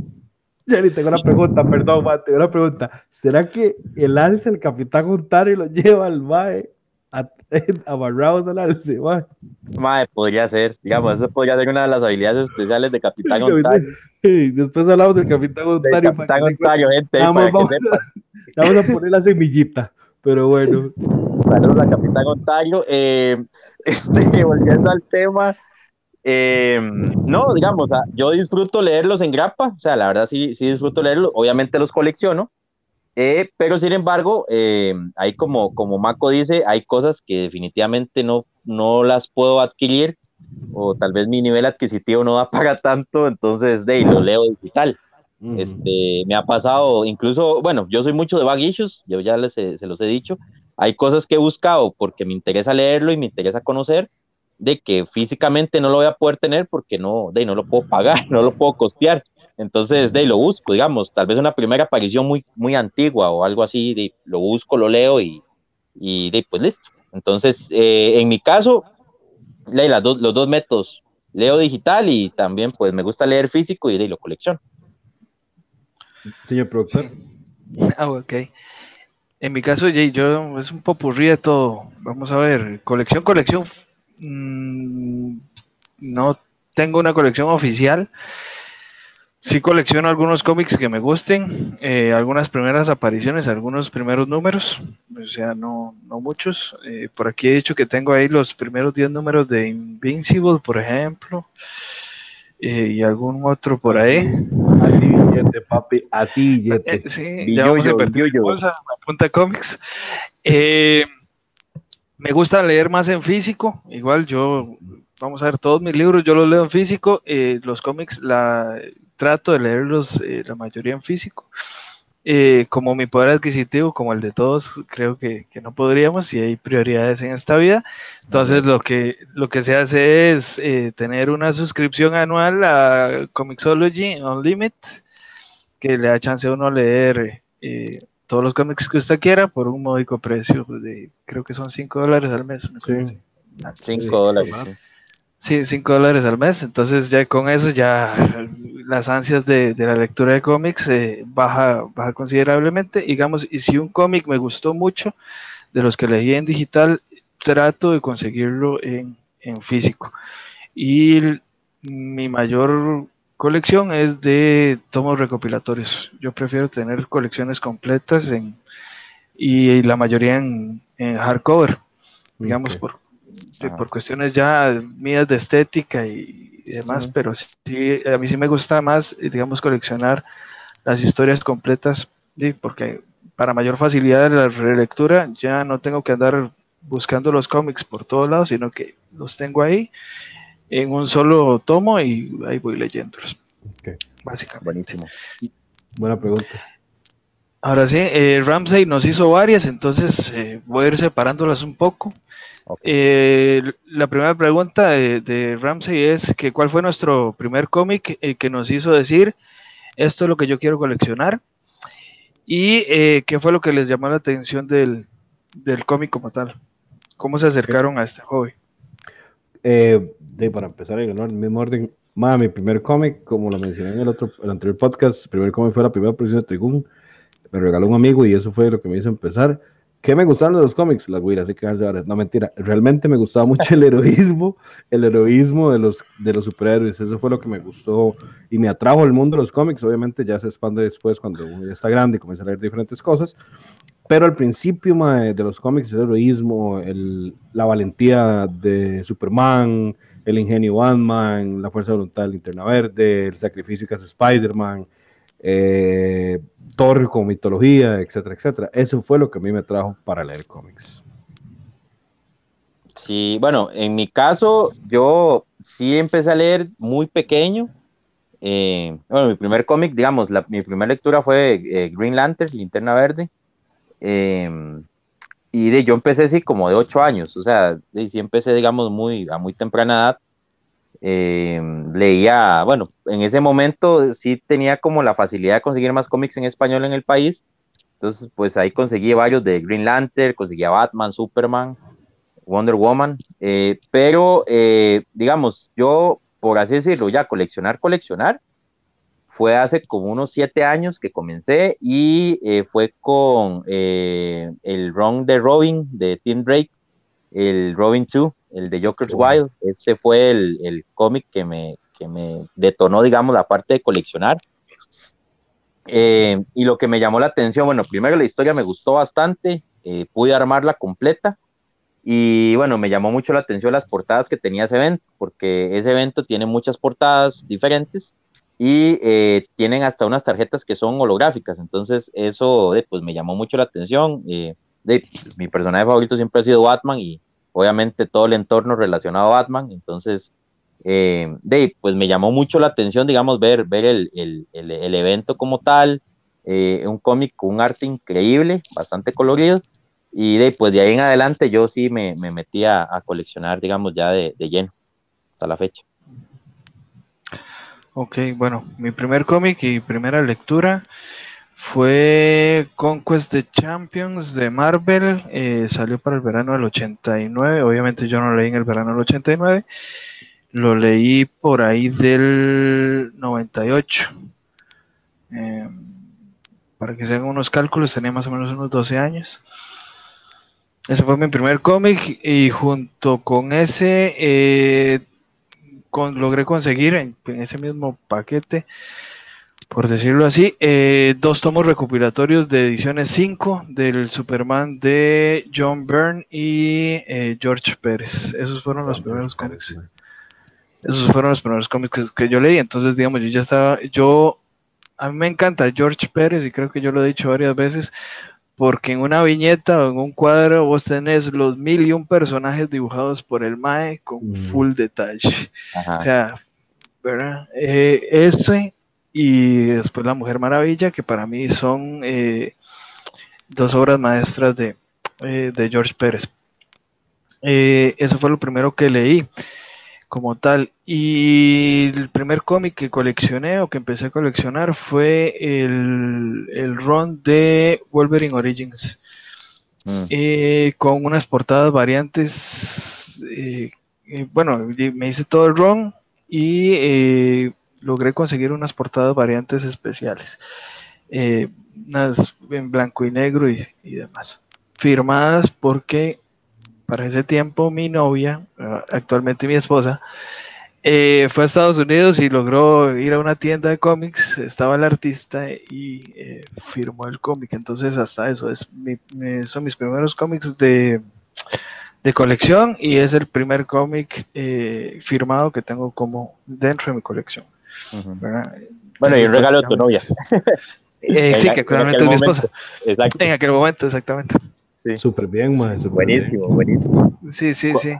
Jenny, tengo una pregunta, perdón, ma, tengo una pregunta. ¿Será que el alce, el capitán Ontario, lo lleva al mae a- amarrados al alce, mae? mae, podría ser, digamos, eso podría ser una de las habilidades especiales de Capitán Ontario. Sí, Después hablamos del capitán Ontario. Capitán Ontario, gente, para que vamos, sepan. a, vamos a poner la semillita, pero bueno. Saludos a Capitán Ontario. Eh, este, volviendo al tema, eh, no, digamos, yo disfruto leerlos en grapa, o sea, la verdad sí, sí disfruto leerlos, obviamente los colecciono, eh, pero sin embargo, eh, hay como, como Mako dice, hay cosas que definitivamente no, no las puedo adquirir, o tal vez mi nivel adquisitivo no da para tanto, entonces de ahí lo leo digital. Este, me ha pasado, incluso, bueno, yo soy mucho de bag issues, yo ya les se los he dicho. Hay cosas que he buscado porque me interesa leerlo y me interesa conocer, de que físicamente no lo voy a poder tener porque no, de no lo puedo pagar, no lo puedo costear. Entonces, de lo busco, digamos, tal vez una primera aparición muy, muy antigua o algo así, de, lo busco, lo leo y, y de pues listo. Entonces, eh, en mi caso, las dos, los dos métodos, leo digital y también pues me gusta leer físico y de lo colecciono. Señor productor. Ah, ok. En mi caso, Jay, yo es un popurrí de todo. Vamos a ver, colección, colección. Mm, no tengo una colección oficial, sí colecciono algunos cómics que me gusten, eh, algunas primeras apariciones, algunos primeros números, o sea, no, no muchos. Eh, por aquí he dicho que tengo ahí los primeros 10 números de Invincible, por ejemplo, eh, y algún otro por ahí. Así billete, papi, así billete. sí, ya vamos a invertir en bolsa, cómics. Me gusta leer más en físico, igual yo vamos a ver, todos mis libros yo los leo en físico, los cómics la, trato de leerlos eh, la mayoría en físico. Eh, como mi poder adquisitivo, como el de todos, creo que, no podríamos y hay prioridades en esta vida. Entonces lo que, lo que se hace es eh, tener una suscripción anual a Comixology Unlimited, que le da chance a uno leer todos los cómics que usted quiera por un módico precio de, creo que son 5 dólares al mes. 5 dólares. Sí, 5 dólares al mes. Entonces ya con eso ya las ansias de, la lectura de cómics eh, baja, baja considerablemente. Digamos, y si un cómic me gustó mucho, de los que leí en digital, trato de conseguirlo en, físico. Y mi mayor colección es de tomos recopilatorios. Yo prefiero tener colecciones completas en, y, la mayoría en, hardcover, digamos, por, por cuestiones ya mías de estética y, demás, pero sí, a mí sí me gusta más, digamos, coleccionar las historias completas, porque para mayor facilidad de la relectura ya no tengo que andar buscando los cómics por todos lados, sino que los tengo ahí en un solo tomo y ahí voy leyéndolos. Básicamente. Buenísimo. Buena pregunta. Ahora sí, eh, Ramsey nos hizo varias, entonces eh, voy a ir separándolas un poco. Eh, la primera pregunta de, Ramsey es que cuál fue nuestro primer cómic eh, que nos hizo decir esto es lo que yo quiero coleccionar y eh, qué fue lo que les llamó la atención del, cómic como tal. ¿Cómo se acercaron a este hobby? De, para empezar en el mismo orden, mi primer cómic, como lo mencioné en el otro, el anterior podcast, el primer cómic fue la primera producción de Trigun, me regaló un amigo y eso fue lo que me hizo empezar. ¿Qué me gustaron de los cómics? Las güiras, hay que dejarse ahora. No, mentira. Realmente me gustaba mucho el heroísmo, el heroísmo de los, de los superhéroes. Eso fue lo que me gustó y me atrajo al mundo de los cómics. Obviamente ya se expande después cuando uno ya está grande y comienza a leer diferentes cosas. Pero al principio de los cómics, el heroísmo, la valentía de Superman, el ingenio Batman, la fuerza voluntad de Linterna Verde, el sacrificio que hace Spider-Man, eh, Thor con mitología, etcétera, etcétera. Eso fue lo que a mí me trajo para leer cómics. Sí, bueno, en mi caso, yo sí empecé a leer muy pequeño. Eh, bueno, mi primer cómic, digamos, mi primera lectura fue eh, Green Lantern, Linterna Verde. Em, y de, yo empecé así como de ocho años, o sea, de, sí empecé, digamos, muy, a muy temprana edad eh, leía, bueno, en ese momento sí tenía como la facilidad de conseguir más cómics en español en el país. Entonces, pues ahí conseguí varios de Green Lantern, conseguía Batman, Superman, Wonder Woman. Eh, pero, eh, digamos, yo, por así decirlo, ya coleccionar, coleccionar, fue hace como unos siete años que comencé y fue con el Run de Robin de Tim Drake, el Robin 2, el de Joker's Wild. Ese fue el, cómic que me, me detonó, digamos, la parte de coleccionar. Eh, y lo que me llamó la atención, bueno, primero la historia me gustó bastante, eh, pude armarla completa. Y bueno, me llamó mucho la atención las portadas que tenía ese evento, porque ese evento tiene muchas portadas diferentes y eh, tienen hasta unas tarjetas que son holográficas. Entonces, eso pues me llamó mucho la atención. de, mi personaje favorito siempre ha sido Batman y, obviamente todo el entorno relacionado a Batman, entonces, eh, pues me llamó mucho la atención, digamos, ver, ver el, el, el, evento como tal, eh, un cómic con un arte increíble, bastante colorido, y de, pues de ahí en adelante yo sí me, me metí a, a, coleccionar, digamos, ya de, de lleno, hasta la fecha. Ok, bueno, mi primer cómic y primera lectura fue Conquest the Champions de Marvel, eh, salió para el verano del 89, obviamente yo no leí en el verano del 89, lo leí por ahí del 98. Eh, para que se hagan unos cálculos, tenía más o menos unos 12 años. Ese fue mi primer cómic y junto con ese eh, logré conseguir en ese mismo paquete por decirlo así, eh, dos tomos recopilatorios de ediciones 5 del Superman de John Byrne y eh, George Pérez. Esos fueron los primeros cómics. Esos fueron los primeros cómics que, yo leí. Entonces, digamos, yo ya estaba, yo, a mí me encanta George Pérez y creo que yo lo he dicho varias veces, porque en una viñeta o en un cuadro vos tenés los mil y un personajes dibujados por el Mae con full detalle. O sea, ¿verdad? Eh, ese y después La Mujer Maravilla, que para mí son eh, dos obras maestras de, eh, de George Pérez. eso fue lo primero que leí como tal. Y el primer cómic que coleccioné o que empecé a coleccionar fue el, el run de Wolverine Origins. Mm. Eh, con unas portadas variantes. Eh, eh, bueno, me hice todo el run y logré conseguir unas portadas variantes especiales. unas en blanco y negro y, y demás. Firmadas porque para ese tiempo mi novia, eh, actualmente mi esposa, eh, fue a Estados Unidos y logró ir a una tienda de cómics, estaba el artista y eh, firmó el cómic, entonces hasta eso, es son mis primeros cómics de, colección y es el primer cómic firmado que tengo como dentro de mi colección. Bueno, y un regalo de tu novia. sí, que actualmente es mi esposa. En aquel momento, exactamente. Súper bien, buenísimo, buenísimo. Sí, sí, sí.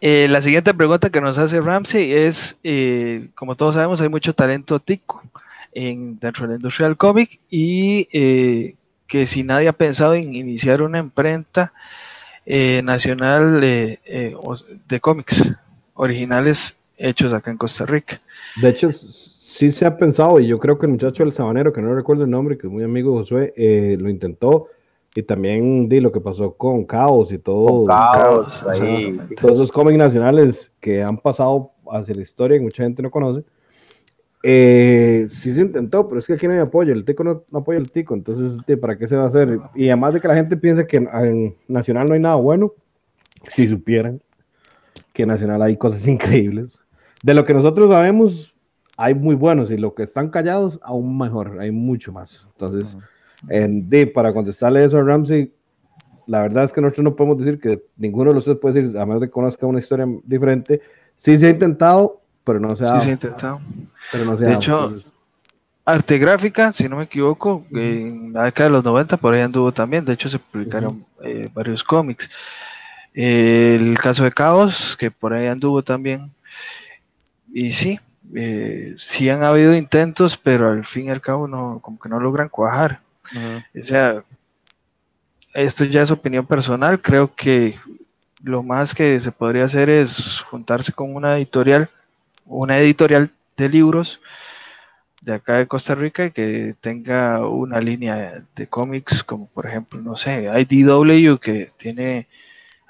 Eh, la siguiente pregunta que nos hace Ramsey es, eh, como todos sabemos, hay mucho talento tico en, dentro de la industria del cómic y eh, que si nadie ha pensado en iniciar una imprenta nacional de cómics originales hechos acá en Costa Rica. De hecho, sí se ha pensado y yo creo que el muchacho del sabanero, que no recuerdo el nombre, que es muy amigo de Josué, lo intentó y también di lo que pasó con Caos y todo. Caos, Todos esos cómics nacionales que han pasado hacia la historia y mucha gente no conoce. Eh, sí se intentó, pero es que aquí no hay apoyo. El tico no, apoya el tico. Entonces, ¿para qué se va a hacer? Y además de que la gente piensa que en Nacional no hay nada bueno, si supieran que en Nacional hay cosas increíbles. De lo que nosotros sabemos, hay muy buenos y lo que están callados, aún mejor. Hay mucho más. Entonces. En D, para contestarle eso a Ramsey, la verdad es que nosotros no podemos decir que ninguno de los tres puede decir, a menos de que conozca una historia diferente. Sí se ha intentado, pero no se ha. Sí se ha intentado. de hecho, arte gráfica, si no me equivoco, en la década de los 90 por ahí anduvo también. De hecho, se publicaron eh, varios cómics. el caso de Caos, que por ahí anduvo también. Y sí, eh, sí han habido intentos, pero al fin y al cabo no, como que no logran cuajar. O sea, esto ya es opinión personal. Creo que lo más que se podría hacer es juntarse con una editorial, una editorial de libros de acá de Costa Rica y que tenga una línea de cómics, como por ejemplo, no sé, IDW que tiene.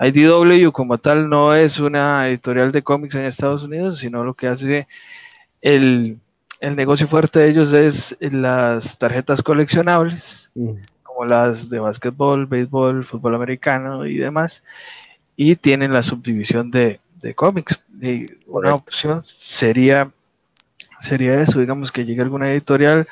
IDW como tal no es una editorial de cómics en Estados Unidos, sino lo que hace el, el negocio fuerte de ellos es las tarjetas coleccionables, mm. como las de básquetbol, béisbol, fútbol americano y demás. Y tienen la subdivisión de, cómics. Y una opción sería, sería eso, digamos, que llegue alguna editorial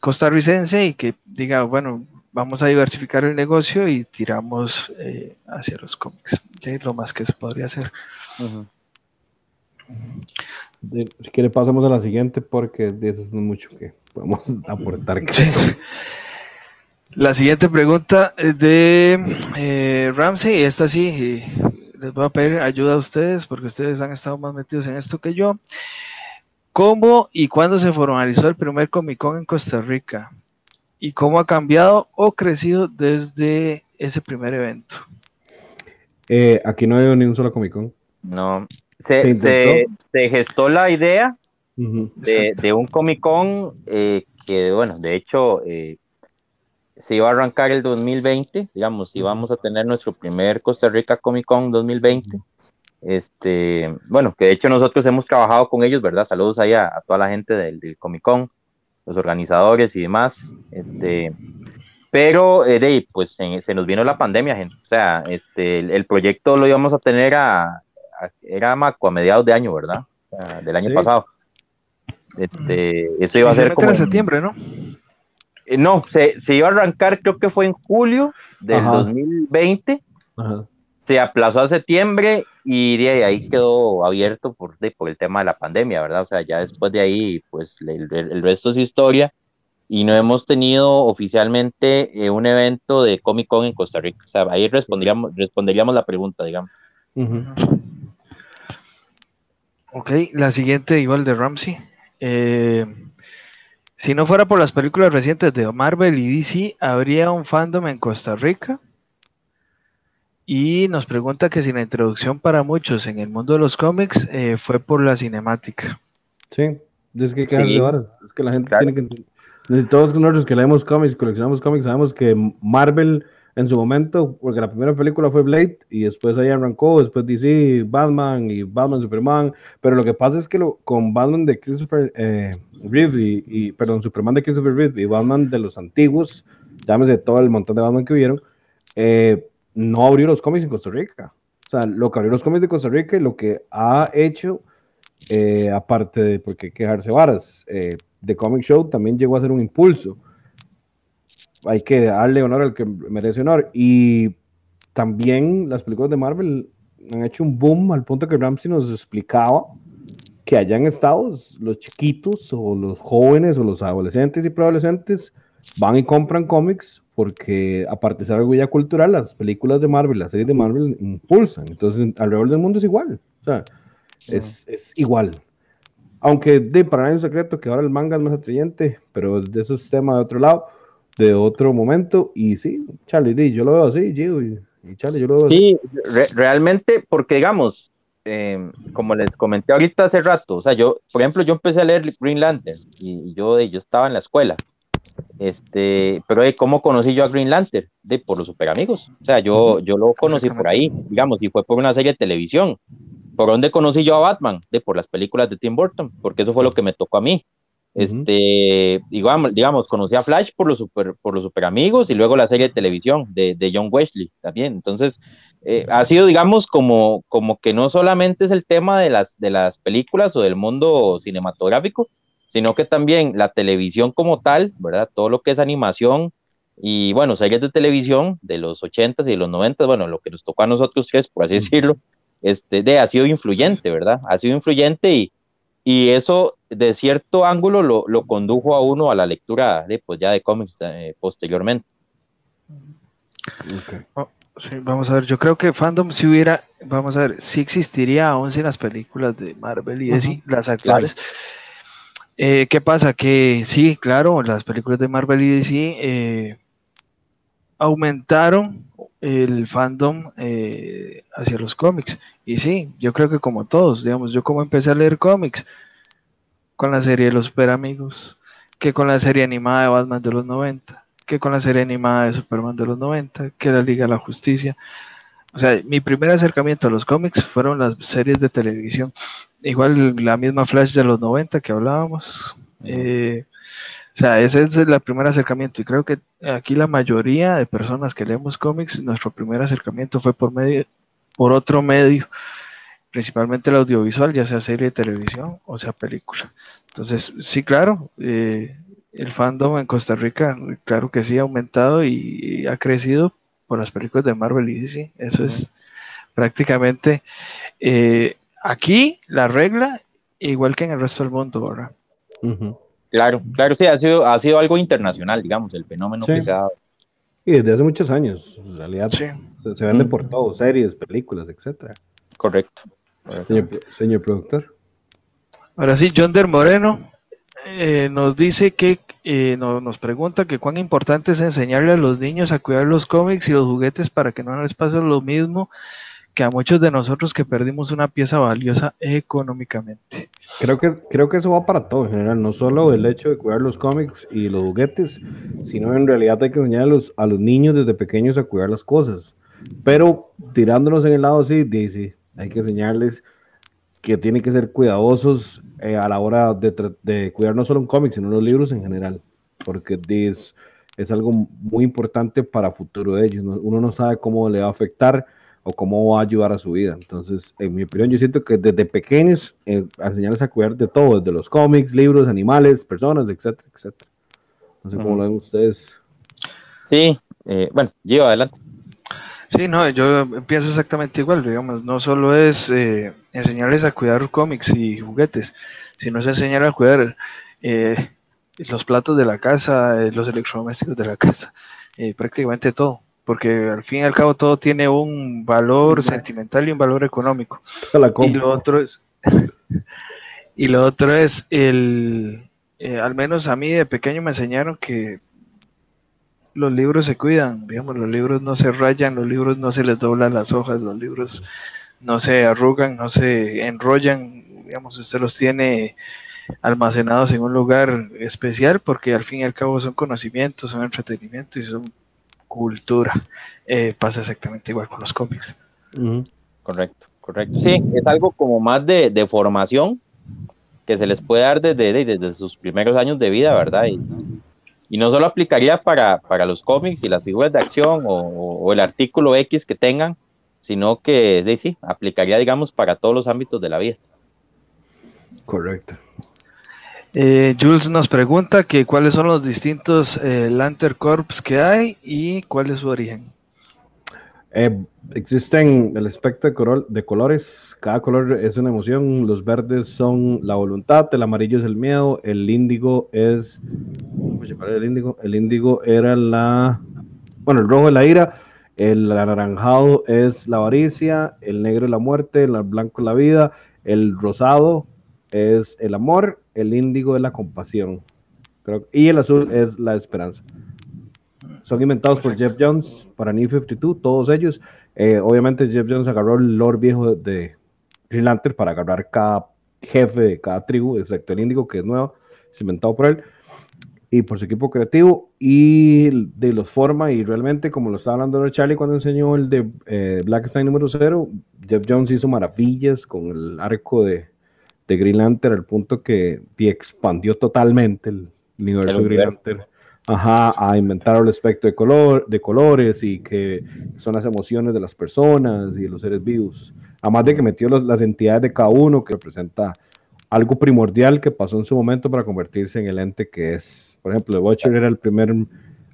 costarricense y que diga, bueno, vamos a diversificar el negocio y tiramos eh, hacia los cómics. Lo más que se podría hacer si quiere pasamos a la siguiente porque de eso es mucho que podemos aportar. La siguiente pregunta es de eh, Ramsey, esta sí, les voy a pedir ayuda a ustedes porque ustedes han estado más metidos en esto que yo. ¿Cómo y cuándo se formalizó el primer Comic Con en Costa Rica? ¿Y cómo ha cambiado o crecido desde ese primer evento? Eh, aquí no hay ni un solo Comic Con. No, se, se, gestó la idea de, un Comic Con eh, que, bueno, de hecho, eh, se iba a arrancar el 2020, digamos, íbamos a tener nuestro primer Costa Rica Comic Con 2020. Este, bueno, que de hecho nosotros hemos trabajado con ellos, ¿verdad? Saludos ahí a, toda la gente del, Comic Con, los organizadores y demás. Este, pero eh, de pues se, nos vino la pandemia, gente. O sea, este, el proyecto lo íbamos a tener a, era Maco a mediados de año, ¿verdad? del año pasado. Este, eso iba a ser como en septiembre, ¿no? Eh, no, se, se, iba a arrancar, creo que fue en julio del 2020. Se aplazó a septiembre y de ahí quedó abierto por, por el tema de la pandemia, ¿verdad? O sea, ya después de ahí, pues el, el resto es historia y no hemos tenido oficialmente eh, un evento de Comic Con en Costa Rica. O sea, ahí responderíamos, responderíamos la pregunta, digamos. Ok, la siguiente igual de Ramsey. Eh, si no fuera por las películas recientes de Marvel y DC, ¿habría un fandom en Costa Rica? Y nos pregunta que si la introducción para muchos en el mundo de los cómics eh, fue por la cinemática. Sí, es que quedarse varas. Es que la gente tiene que todos nosotros que leemos cómics, coleccionamos cómics, sabemos que Marvel en su momento, porque la primera película fue Blade y después ahí arrancó, después DC, Batman y Batman, Superman, pero lo que pasa es que lo, con Batman de Christopher eh, Reeve y, perdón, Superman de Christopher Reeve y Batman de los antiguos, llámese todo el montón de Batman que hubieron, eh, no abrió los cómics en Costa Rica. O sea, lo que abrió los cómics de Costa Rica y lo que ha hecho, eh, aparte de porque quejarse varas, eh, The Comic Show también llegó a ser un impulso. Hay que darle honor al que merece honor. Y también las películas de Marvel han hecho un boom al punto que Ramsey nos explicaba que allá en Estados los chiquitos o los jóvenes o los adolescentes y preadolescentes van y compran cómics porque aparte de ser algo ya cultural, las películas de Marvel, las series de Marvel impulsan. Entonces, alrededor del mundo es igual. O sea, es, es igual. Aunque de para es un secreto que ahora el manga es más atrayente, pero de esos temas de otro lado, de otro momento. Y sí, Charlie, D, yo lo veo así, Gio, y, Charlie, yo lo veo sí, realmente, porque digamos, eh, como les comenté ahorita hace rato, o sea, yo, por ejemplo, yo empecé a leer Green Lantern y yo, yo estaba en la escuela. Este, pero ¿cómo conocí yo a Green Lantern? De, por los super amigos. O sea, yo, yo lo conocí por ahí, digamos, y fue por una serie de televisión. ¿Por dónde conocí yo a Batman? De por las películas de Tim Burton, porque eso fue lo que me tocó a mí. Este, digamos, digamos, conocí a Flash por los super, por los super amigos y luego la serie de televisión de, de John Wesley también. Entonces, eh, ha sido, digamos, como, como que no solamente es el tema de las, de las películas o del mundo cinematográfico, sino que también la televisión como tal, ¿verdad? Todo lo que es animación y, bueno, series de televisión de los 80s y de los 90s, bueno, lo que nos tocó a nosotros tres, por así decirlo, este, de, ha sido influyente, ¿verdad? Ha sido influyente y, y eso de cierto ángulo lo, lo, condujo a uno a la lectura de, pues, ya de cómics eh, posteriormente. Oh, sí, vamos a ver, yo creo que fandom si hubiera, vamos a ver, si existiría aún sin las películas de Marvel y las actuales. Eh, ¿Qué pasa? Que sí, claro, las películas de Marvel y DC eh, aumentaron el fandom eh, hacia los cómics. Y sí, yo creo que como todos, digamos, yo como empecé a leer cómics con la serie de los Super Amigos, que con la serie animada de Batman de los 90, que con la serie animada de Superman de los 90, que la Liga de la Justicia. O sea, mi primer acercamiento a los cómics fueron las series de televisión. Igual la misma Flash de los 90 que hablábamos. Eh, o sea, ese es el primer acercamiento y creo que aquí la mayoría de personas que leemos cómics, nuestro primer acercamiento fue por medio, por otro medio, principalmente el audiovisual, ya sea serie de televisión o sea película. Entonces, sí, claro, eh, el fandom en Costa Rica, claro que sí ha aumentado y, ha crecido por las películas de Marvel y DC. Eso es prácticamente eh, aquí la regla, igual que en el resto del mundo, ¿verdad? Claro, claro, sí, ha sido, ha sido algo internacional, digamos, el fenómeno que se ha dado. Y desde hace muchos años, en realidad se, vende por todo, series, películas, etcétera. Correcto. Señor, productor. Ahora sí, John Der Moreno eh, nos dice que eh, nos pregunta que cuán importante es enseñarle a los niños a cuidar los cómics y los juguetes para que no les pase lo mismo que a muchos de nosotros que perdimos una pieza valiosa económicamente. Creo que, creo que eso va para todo en general, no solo el hecho de cuidar los cómics y los juguetes, sino en realidad hay que enseñar a los, a los niños desde pequeños a cuidar las cosas. Pero tirándonos en el lado así, dice, hay que enseñarles que tienen que ser cuidadosos eh, a la hora de, de, cuidar no solo un cómic, sino los libros en general, porque es, es algo muy importante para futuro de ellos. Uno no sabe cómo le va a afectar o cómo va a ayudar a su vida. Entonces, en mi opinión, yo siento que desde pequeños eh, enseñarles a cuidar de todo, desde los cómics, libros, animales, personas, etcétera, etcétera. No sé cómo lo ven ustedes. Sí, eh, bueno, yo adelante. Sí, no, yo pienso exactamente igual, digamos, no solo es eh, enseñarles a cuidar cómics y juguetes, sino es enseñar a cuidar eh, los platos de la casa, los electrodomésticos de la casa, prácticamente todo, porque al fin y al cabo todo tiene un valor sentimental y un valor económico. Y lo otro es, y lo otro es el, al menos a mí de pequeño me enseñaron que los libros se cuidan, digamos, los libros no se rayan, los libros no se les doblan las hojas, los libros no se arrugan, no se enrollan, digamos, usted los tiene almacenados en un lugar especial porque al fin y al cabo son conocimientos, son entretenimiento y son cultura. Eh, pasa exactamente igual con los cómics. Correcto, correcto. Sí, es algo como más de, formación que se les puede dar desde, desde, sus primeros años de vida, ¿verdad? Y, y no solo aplicaría para, para los cómics y las figuras de acción o, el artículo X que tengan, sino que sí, sí, aplicaría, digamos, para todos los ámbitos de la vida. Correcto. Eh, Jules nos pregunta que cuáles son los distintos eh, Lantern Corps que hay y cuál es su origen. Eh, existen el espectro de, colores, cada color es una emoción, los verdes son la voluntad, el amarillo es el miedo, el índigo es... el índigo? El índigo era la... Bueno, el rojo es la ira, el anaranjado es la avaricia, el negro es la muerte, el blanco es la vida, el rosado es el amor, el índigo es la compasión. y el azul es la esperanza. Son inventados por Jeff Jones para New 52, todos ellos. Eh, obviamente Jeff Jones agarró el lore viejo de Green Lantern para agarrar cada jefe de cada tribu, excepto el índigo, que es nuevo, es inventado por él y por su equipo creativo y de los forma y realmente como lo estaba hablando Charlie cuando enseñó el de eh, Blackstein número 0, Jeff Jones hizo maravillas con el arco de, de Green Lantern al punto que expandió totalmente el universo de Green Lantern Ajá, a inventar el espectro de, color, de colores y que son las emociones de las personas y de los seres vivos. Además de que metió las entidades de cada uno, que representa algo primordial que pasó en su momento para convertirse en el ente que es. Por ejemplo, el Watcher era el primer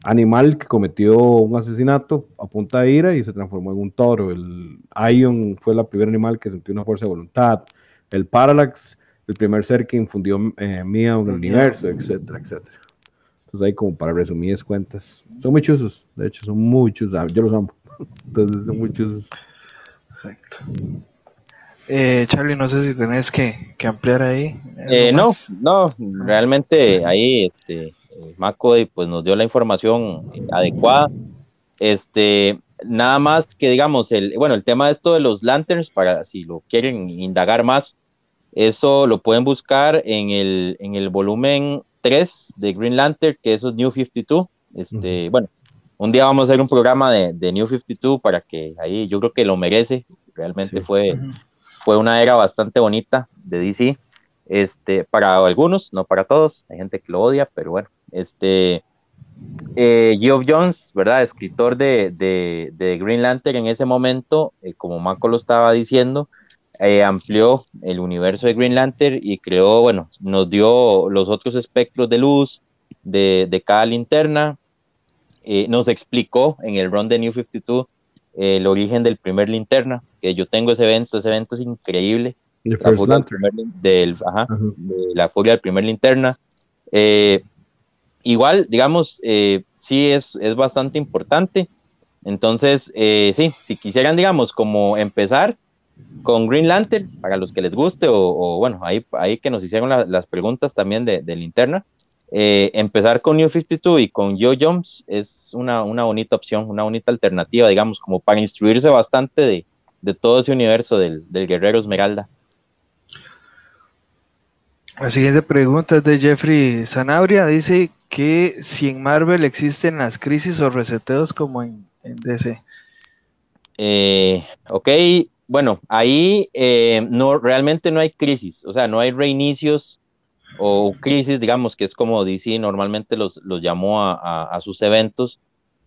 animal que cometió un asesinato a punta de ira y se transformó en un toro. El Ion fue el primer animal que sintió una fuerza de voluntad. El Parallax, el primer ser que infundió eh, miedo en el universo, etcétera, etcétera. Entonces ahí como para resumir es cuentas. Son muy chuzos, de hecho, son muy chuzos. Yo los amo. Entonces son muy chuzos. Exacto. Eh, Charlie, no sé si tenés que, ampliar ahí. Eh, no, no, realmente ahí este, Maco pues, nos dio la información adecuada. Este, nada más que digamos, el, bueno, el tema de esto de los lanterns, para si lo quieren indagar más, eso lo pueden buscar en el, en el volumen 3 de Green Lantern, que eso es New 52. Este, Bueno, un día vamos a hacer un programa de, de, New 52 para que ahí yo creo que lo merece. Realmente fue, fue una era bastante bonita de DC. Este, para algunos, no para todos. Hay gente que lo odia, pero bueno. Este, eh, Geoff Jones, ¿verdad? Escritor de, de, de, Green Lantern en ese momento, eh, como Marco lo estaba diciendo, eh, amplió el universo de Green Lantern y creó, bueno, nos dio los otros espectros de luz de, de cada linterna, eh, nos explicó en el run de New 52 el origen del primer linterna, que yo tengo ese evento, ese evento es increíble. La del, ajá, de la furia del primer linterna. Eh, igual, digamos, sí es, es bastante importante. Entonces, sí, si quisieran, digamos, como empezar, con Green Lantern, para los que les guste, o, bueno, ahí, ahí que nos hicieron las preguntas también de, de linterna. Eh, empezar con New 52 y con Joe Jones es una, una, bonita opción, una bonita alternativa, digamos, como para instruirse bastante de, de todo ese universo del, del, Guerrero Esmeralda. La siguiente pregunta es de Jeffrey Zanabria. Dice que si en Marvel existen las crisis o reseteos como en, en DC. Eh, ok, bueno, ahí eh, no, realmente no hay crisis, o sea, no hay reinicios o crisis, digamos, que es como DC normalmente los, los llamó a, sus eventos.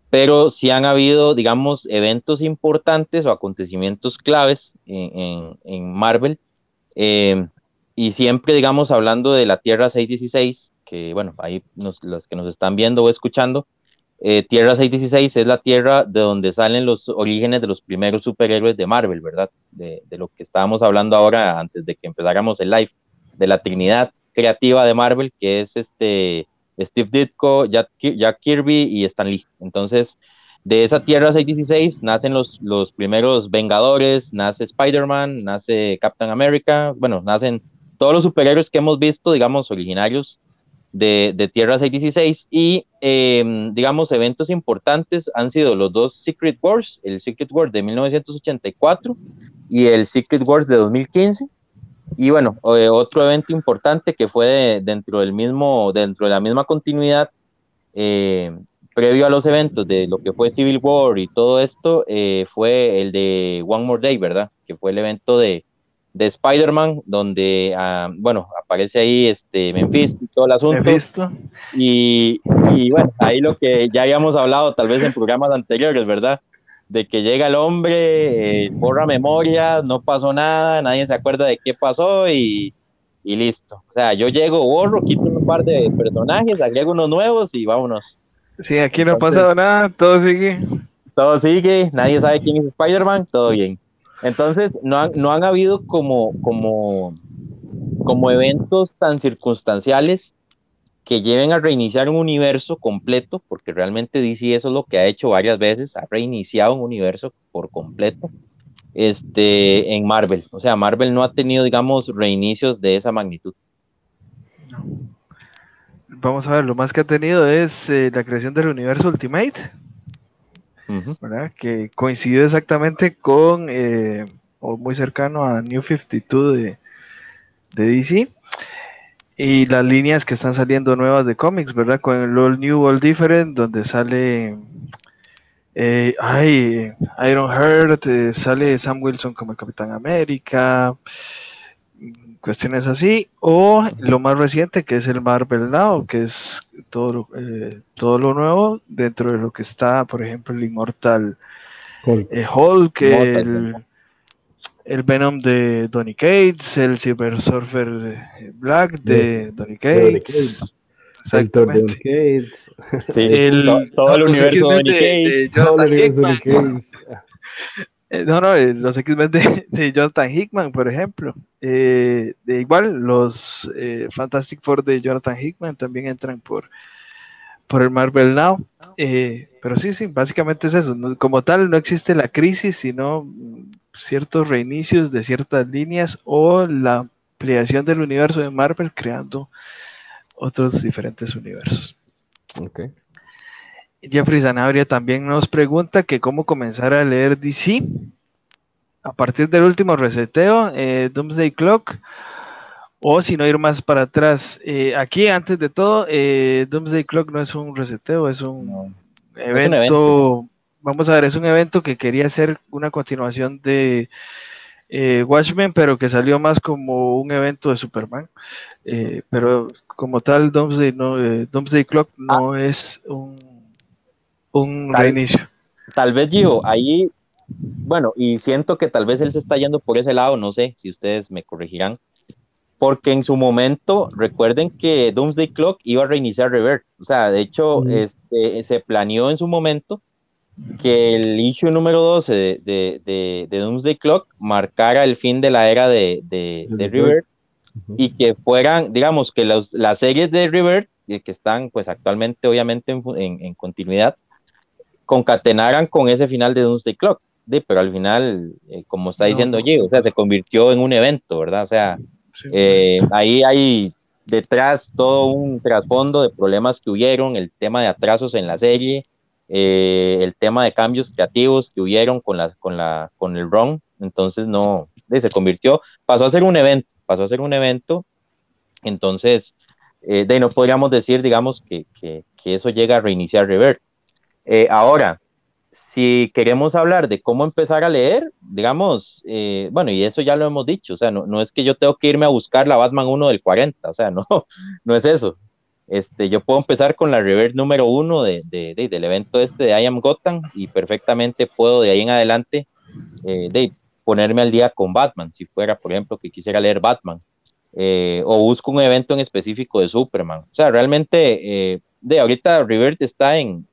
pero sí han habido, digamos, eventos importantes o acontecimientos claves en, en, Marvel, eh, y siempre, digamos, hablando de la Tierra 616, que bueno, ahí los que nos están viendo o escuchando, eh, Tierra 616 es la tierra de donde salen los orígenes de los primeros superhéroes de Marvel, ¿verdad? De, lo que estábamos hablando ahora antes de que empezáramos el live, de la trinidad creativa de Marvel, que es este Steve Ditko, Jack, Kirby y Stan Lee. Entonces, de esa Tierra 616 nacen los, los primeros Vengadores, nace Spider-Man, nace Captain America, bueno, nacen todos los superhéroes que hemos visto, digamos, originarios de, de Tierra 616 y em, digamos eventos importantes han sido los dos Secret Wars, el Secret Wars de 1984 y el Secret Wars de 2015 y bueno, eh, otro evento importante que fue dentro del mismo, dentro de la misma continuidad, eh, previo a los eventos de lo que fue Civil War y todo esto, eh, fue el de One More Day, ¿verdad? Que fue el evento de, de Spider-Man, donde, ah, bueno, aparece ahí este Memphis y todo el asunto. Y, y, bueno, ahí lo que ya habíamos hablado tal vez en programas anteriores, ¿verdad? De que llega el hombre, eh, borra memoria, no pasó nada, nadie se acuerda de qué pasó y, y listo. O sea, yo llego, borro, quito un par de personajes, agrego unos nuevos y vámonos. Sí, aquí no ha pasado nada, todo sigue. Todo sigue, nadie sabe quién es Spider-Man, todo bien. Entonces, no han, no han habido como, como, como eventos tan circunstanciales que lleven a reiniciar un universo completo, porque realmente DC eso es lo que ha hecho varias veces, ha reiniciado un universo por completo este, en Marvel. O sea, Marvel no ha tenido, digamos, reinicios de esa magnitud. Vamos a ver, lo más que ha tenido es eh, la creación del universo Ultimate, que coincidió exactamente con, eh, o muy cercano a New 52 de, de DC. Y las líneas que están saliendo nuevas de cómics, ¿verdad? Con el All New, All Different, donde sale eh, ay, Iron Heart, eh, sale Sam Wilson como el Capitán América, cuestiones así, o lo más reciente que es el Marvel Now, que es todo, eh, todo lo nuevo dentro de lo que está, por ejemplo, el Immortal Hulk, el, el, Venom de Donny Cates, el Silver Surfer Black de, Donny Cates. Exactamente. Cates. el, todo, el universo de Donny Cates. Todo el universo de Cates. Eh, no, no, eh, los X-Men de, Jonathan Hickman, por ejemplo. Eh, de igual, los Fantastic Four de Jonathan Hickman también entran por, por el Marvel Now. pero sí, sí, básicamente es eso. como tal, no existe la crisis, sino ciertos reinicios de ciertas líneas o la ampliación del universo de Marvel creando otros diferentes universos. Okay. Jeffrey Zanabria también nos pregunta que cómo comenzar a leer DC a partir del último reseteo, eh, Doomsday Clock, o si no ir más para atrás. Eh, aquí, antes de todo, eh, Doomsday Clock no es un reseteo, es un, evento, Vamos a ver, es un evento que quería ser una continuación de Watchmen, pero que salió más como un evento de Superman. pero como tal, Doomsday, no, Doomsday Clock no ah. es un un reinicio. Tal vez, Gio, ahí, bueno, y siento que tal vez él se está yendo por ese lado, no sé si ustedes me corregirán, porque en su momento, recuerden que Doomsday Clock iba a reiniciar Revert, o sea, de hecho, este, se planeó en su momento que el issue número 12 de, de, Doomsday Clock marcara el fin de la era de, de, River y que fueran, digamos, que las series de River, que están pues actualmente obviamente en continuidad, concatenaran con ese final de Doomsday Clock. Pero al final, eh, como está diciendo no, o sea, se convirtió en un evento, ¿verdad? O sea, eh, ahí hay detrás todo un trasfondo de problemas que hubieron, el tema de atrasos en la serie, eh, el tema de cambios creativos que hubieron con, la, con, la, con el ROM, entonces no, se convirtió, pasó a ser un evento, pasó a ser un evento, entonces, de no podríamos decir, digamos, que, que, que eso llega a reiniciar Revert. Eh, ahora, si queremos hablar de cómo empezar a leer, digamos, eh, bueno, y eso ya lo hemos dicho, o sea, no, no, es que yo tengo que irme a buscar la Batman 1 del 40, o sea, no, no es eso. Este, yo puedo empezar con la reverse número uno de, del evento este de I Am Gotham y perfectamente puedo de ahí en adelante eh, de ponerme al día con Batman, si fuera, por ejemplo, que quisiera leer Batman, eh, o busco un evento en específico de Superman. O sea, realmente, de ahorita Revert está en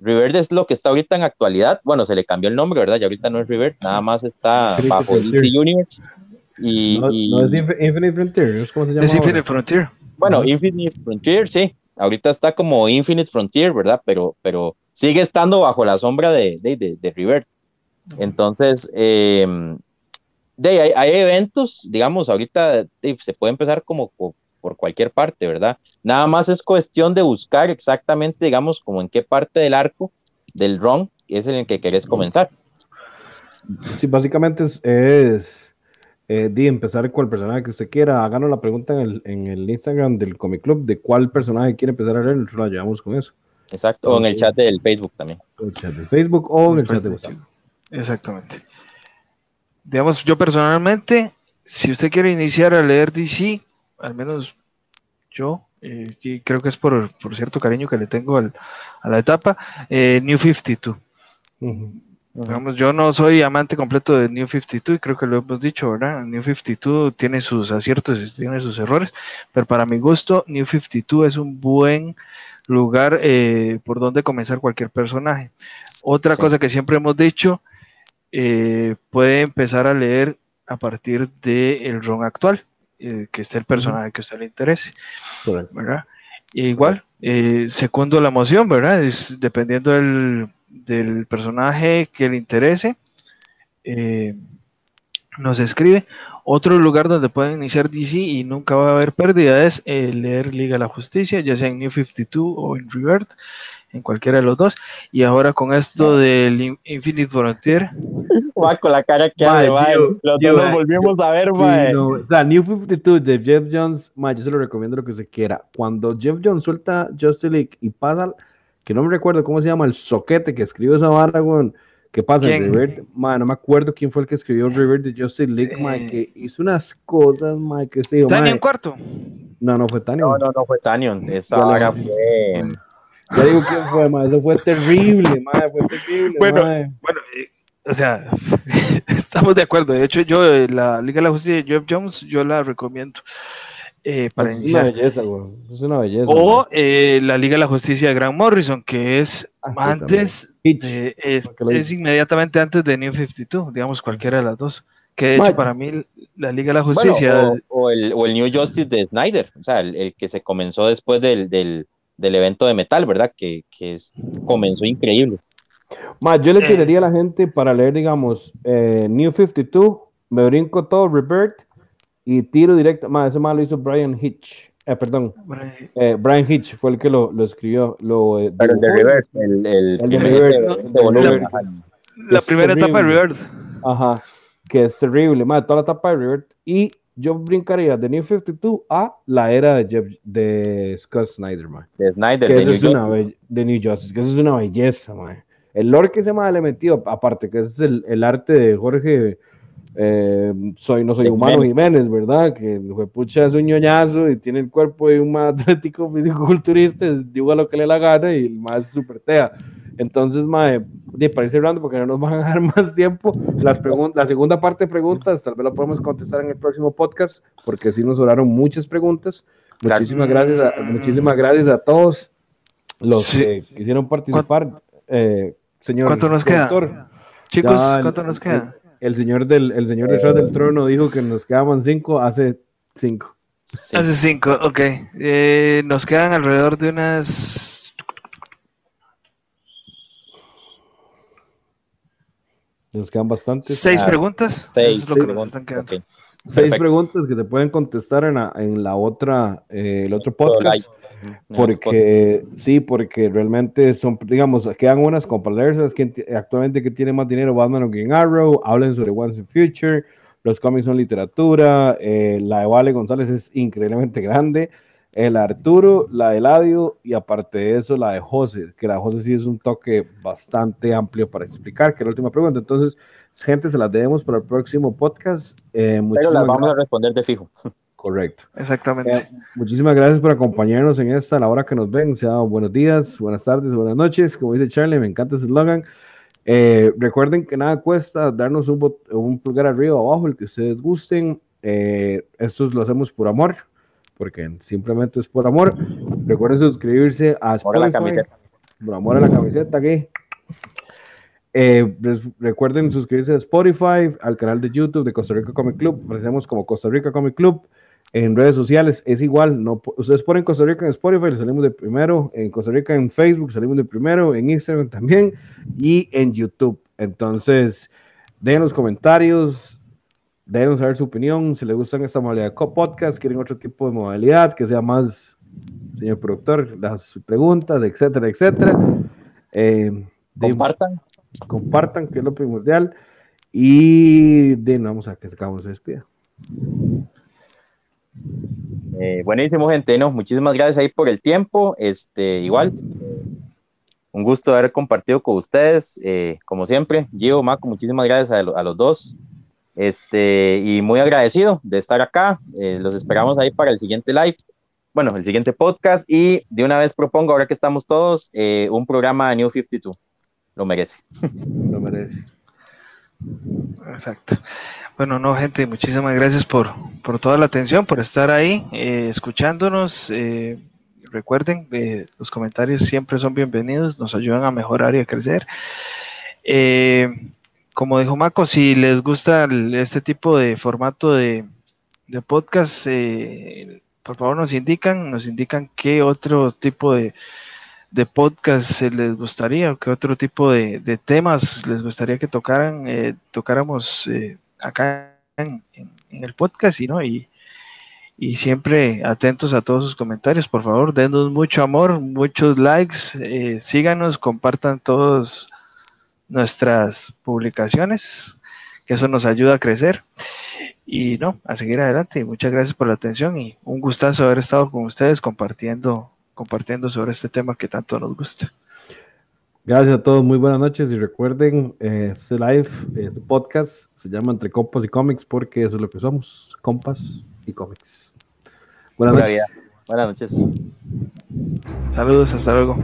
Revert es lo que está ahorita en actualidad. Bueno, se le cambió el nombre, ¿verdad? Ya ahorita no es Revert, nada más está bajo DC Universe. Y, no, es Infinite Frontier, es como se llama. Es Infinite Frontier. Bueno, Infinite Frontier, sí. Ahorita está como Infinite Frontier, ¿verdad? Pero, pero sigue estando bajo la sombra de, de, de, de Revert. Entonces, em, de, hay, eventos, digamos, ahorita se puede empezar como por, cualquier parte, ¿verdad? Nada más es cuestión de buscar exactamente, digamos, como en qué parte del arco del run es en el que querés comenzar. Sí, básicamente es, es eh, de empezar con el personaje que usted quiera. Háganos la pregunta en el, en el Instagram del Comic Club de cuál personaje quiere empezar a leer, nosotros la llevamos con eso. Exacto, o en el chat del Facebook también. En el chat de Facebook o en el chat de WhatsApp. Exactamente. Digamos, yo personalmente, si usted quiere iniciar a leer DC, al menos yo, eh, y creo que es por, cierto cariño que le tengo a la etapa, eh, New 52. Digamos, yo no soy amante completo de New 52 y creo que lo hemos dicho, ¿verdad? New 52 tiene sus aciertos y tiene sus errores, pero para mi gusto, New 52 es un buen lugar eh, por donde comenzar cualquier personaje. Otra cosa que siempre hemos dicho eh, puede empezar a leer a partir del el ROM actual, eh, que esté el personaje que a usted le interese. ¿verdad? igual, eh, segundo la emoción, ¿verdad? Es dependiendo del, del personaje que le interese, nos escribe. Otro lugar donde pueden iniciar DC y nunca va a haber pérdida es leer Liga de la Justicia, ya sea en New 52 o en Revert en cualquiera de los dos. Y ahora con esto del Infinite Frontier. Va con la cara que hace, Los dos volvimos a ver, o sea, New 52 de Jeff Jones, yo se lo recomiendo lo que se quiera. Cuando Jeff Jones suelta Justice League y pasa, que no me recuerdo cómo se llama, el soquete que escribió esa barra, weón. ¿Qué pasa? River, no me acuerdo quién fue el que escribió el River de Justice League, eh, que hizo unas cosas, man, que se ¿Tanion cuarto? No, no fue Tanion. No, no, no fue Tanion. Esa barra fue ya digo quién fue, ma, eso fue terrible, ma, fue terrible. Bueno, bueno, eh, o sea, estamos de acuerdo. De hecho, yo eh, la Liga de la Justicia de Jeff Jones, yo la recomiendo. Eh, para es una belleza, güey. Es una belleza. O eh, la Liga de la Justicia de Grant Morrison, que es ah, antes, de, es, es, inmediatamente antes de New 52, digamos cualquiera de las dos. Que de hecho, para mí, la Liga de la Justicia. o, el, o, el, New Justice de Snyder, o sea, el, el que se comenzó después del, del, del evento de metal, ¿verdad? Que, que es, comenzó increíble. Más, yo le tiraría a la gente para leer, digamos, eh, New 52, me brinco todo, Rebirth, y tiro directo, más, ese más lo hizo Brian Hitch, eh, perdón, eh, Brian Hitch fue el que lo, lo escribió. Lo, eh, Pero el de Rebirth, el, el, el de Rebirth, la primera etapa de Rebirth. Ajá, que es terrible, más, toda la etapa de Rebirth, y yo brincaría de New 52 a la era de, Jeff, de Scott Snyder, man. De Snyder, que de, New es una de New Justice, que eso es una belleza, man. El lore que se me le metido, aparte que ese es el, el arte de Jorge, eh, soy, no soy humano Jiménez, ¿verdad? Que fue pucha es un ñoñazo y tiene el cuerpo de un más atlético físico-culturista, digo a lo que le la gana y el más super tea. Entonces, mae, de para ir cerrando, porque no nos van a dejar más tiempo, las la segunda parte de preguntas, tal vez la podemos contestar en el próximo podcast, porque sí nos sobraron muchas preguntas. Muchísimas gracias a, muchísimas gracias a todos los que quisieron participar. Eh, señor ¿Cuánto nos queda? Chicos, ¿cuánto nos queda? El, señor del, el señor detrás del trono dijo que nos quedaban cinco hace cinco. Hace cinco, ok. Eh, nos quedan alrededor de unas Nos quedan bastantes. ¿Seis ah, preguntas? Seis, seis preguntas que se pueden contestar en la, en la otra, eh, el otro podcast. Porque sí, porque realmente son, digamos, quedan unas con que actualmente que tiene más dinero, Batman o Green Arrow, hablen sobre Once in Future, los cómics son literatura, eh, la de Vale González es increíblemente grande el Arturo, la de Eladio y aparte de eso la de José, que la de José sí es un toque bastante amplio para explicar, que es la última pregunta. Entonces, gente, se las debemos para el próximo podcast. Eh, Pero las vamos a responder de fijo. Correcto. Exactamente. Eh, muchísimas gracias por acompañarnos en esta, a la hora que nos ven. Sea buenos días, buenas tardes, buenas noches. Como dice Charlie, me encanta ese slogan. Eh, recuerden que nada cuesta darnos un, un, pulgar arriba o abajo, el que ustedes gusten. Eh, esto lo hacemos por amor, porque simplemente es por amor. Recuerden suscribirse a Spotify. Por amor a la camiseta aquí. Eh, recuerden suscribirse a Spotify, al canal de YouTube de Costa Rica Comic Club. Aparecemos como Costa Rica Comic Club. En redes sociales es igual. No, ustedes ponen Costa Rica en Spotify, le salimos de primero. En Costa Rica en Facebook salimos de primero. En Instagram también. Y en YouTube. Entonces, dejen los comentarios. Déjenos saber su opinión. Si les gustan esta modalidad de podcast, quieren otro tipo de modalidad que sea más, señor productor, las preguntas, etcétera, etcétera. Eh, Compartan compartan, que es lo primordial. Y de vamos a que se se despida. Eh, buenísimo, gente. No, muchísimas gracias ahí por el tiempo. Este, igual, un gusto haber compartido con ustedes. Eh, como siempre, Gio, Marco, muchísimas gracias a, los dos. Este, y muy agradecido de estar acá. Eh, los esperamos ahí para el siguiente live. Bueno, el siguiente podcast. Y de una vez propongo, ahora que estamos todos, un programa de New 52 lo merece. Lo merece. Exacto. Bueno, no, gente, muchísimas gracias por, por toda la atención, por estar ahí, eh, escuchándonos. Eh, recuerden, eh, los comentarios siempre son bienvenidos, nos ayudan a mejorar y a crecer. Como dijo Maco, si les gusta este tipo de formato de, de podcast, por favor nos indican, nos indican qué otro tipo de de podcast les gustaría o qué otro tipo de, temas les gustaría que tocaran, eh, tocáramos eh, acá en, el podcast ¿no? y, y siempre atentos a todos sus comentarios. Por favor, denos mucho amor, muchos likes, eh, síganos, compartan todas nuestras publicaciones, que eso nos ayuda a crecer. Y no, a seguir adelante. Muchas gracias por la atención y un gustazo haber estado con ustedes compartiendo compartiendo sobre este tema que tanto nos gusta. Gracias a todos, muy buenas noches y recuerden, eh, este live, este podcast se llama Entre Compas y Cómics porque eso es lo que somos, compas y cómics. Buenas noches. Buenas noches. Saludos, hasta luego.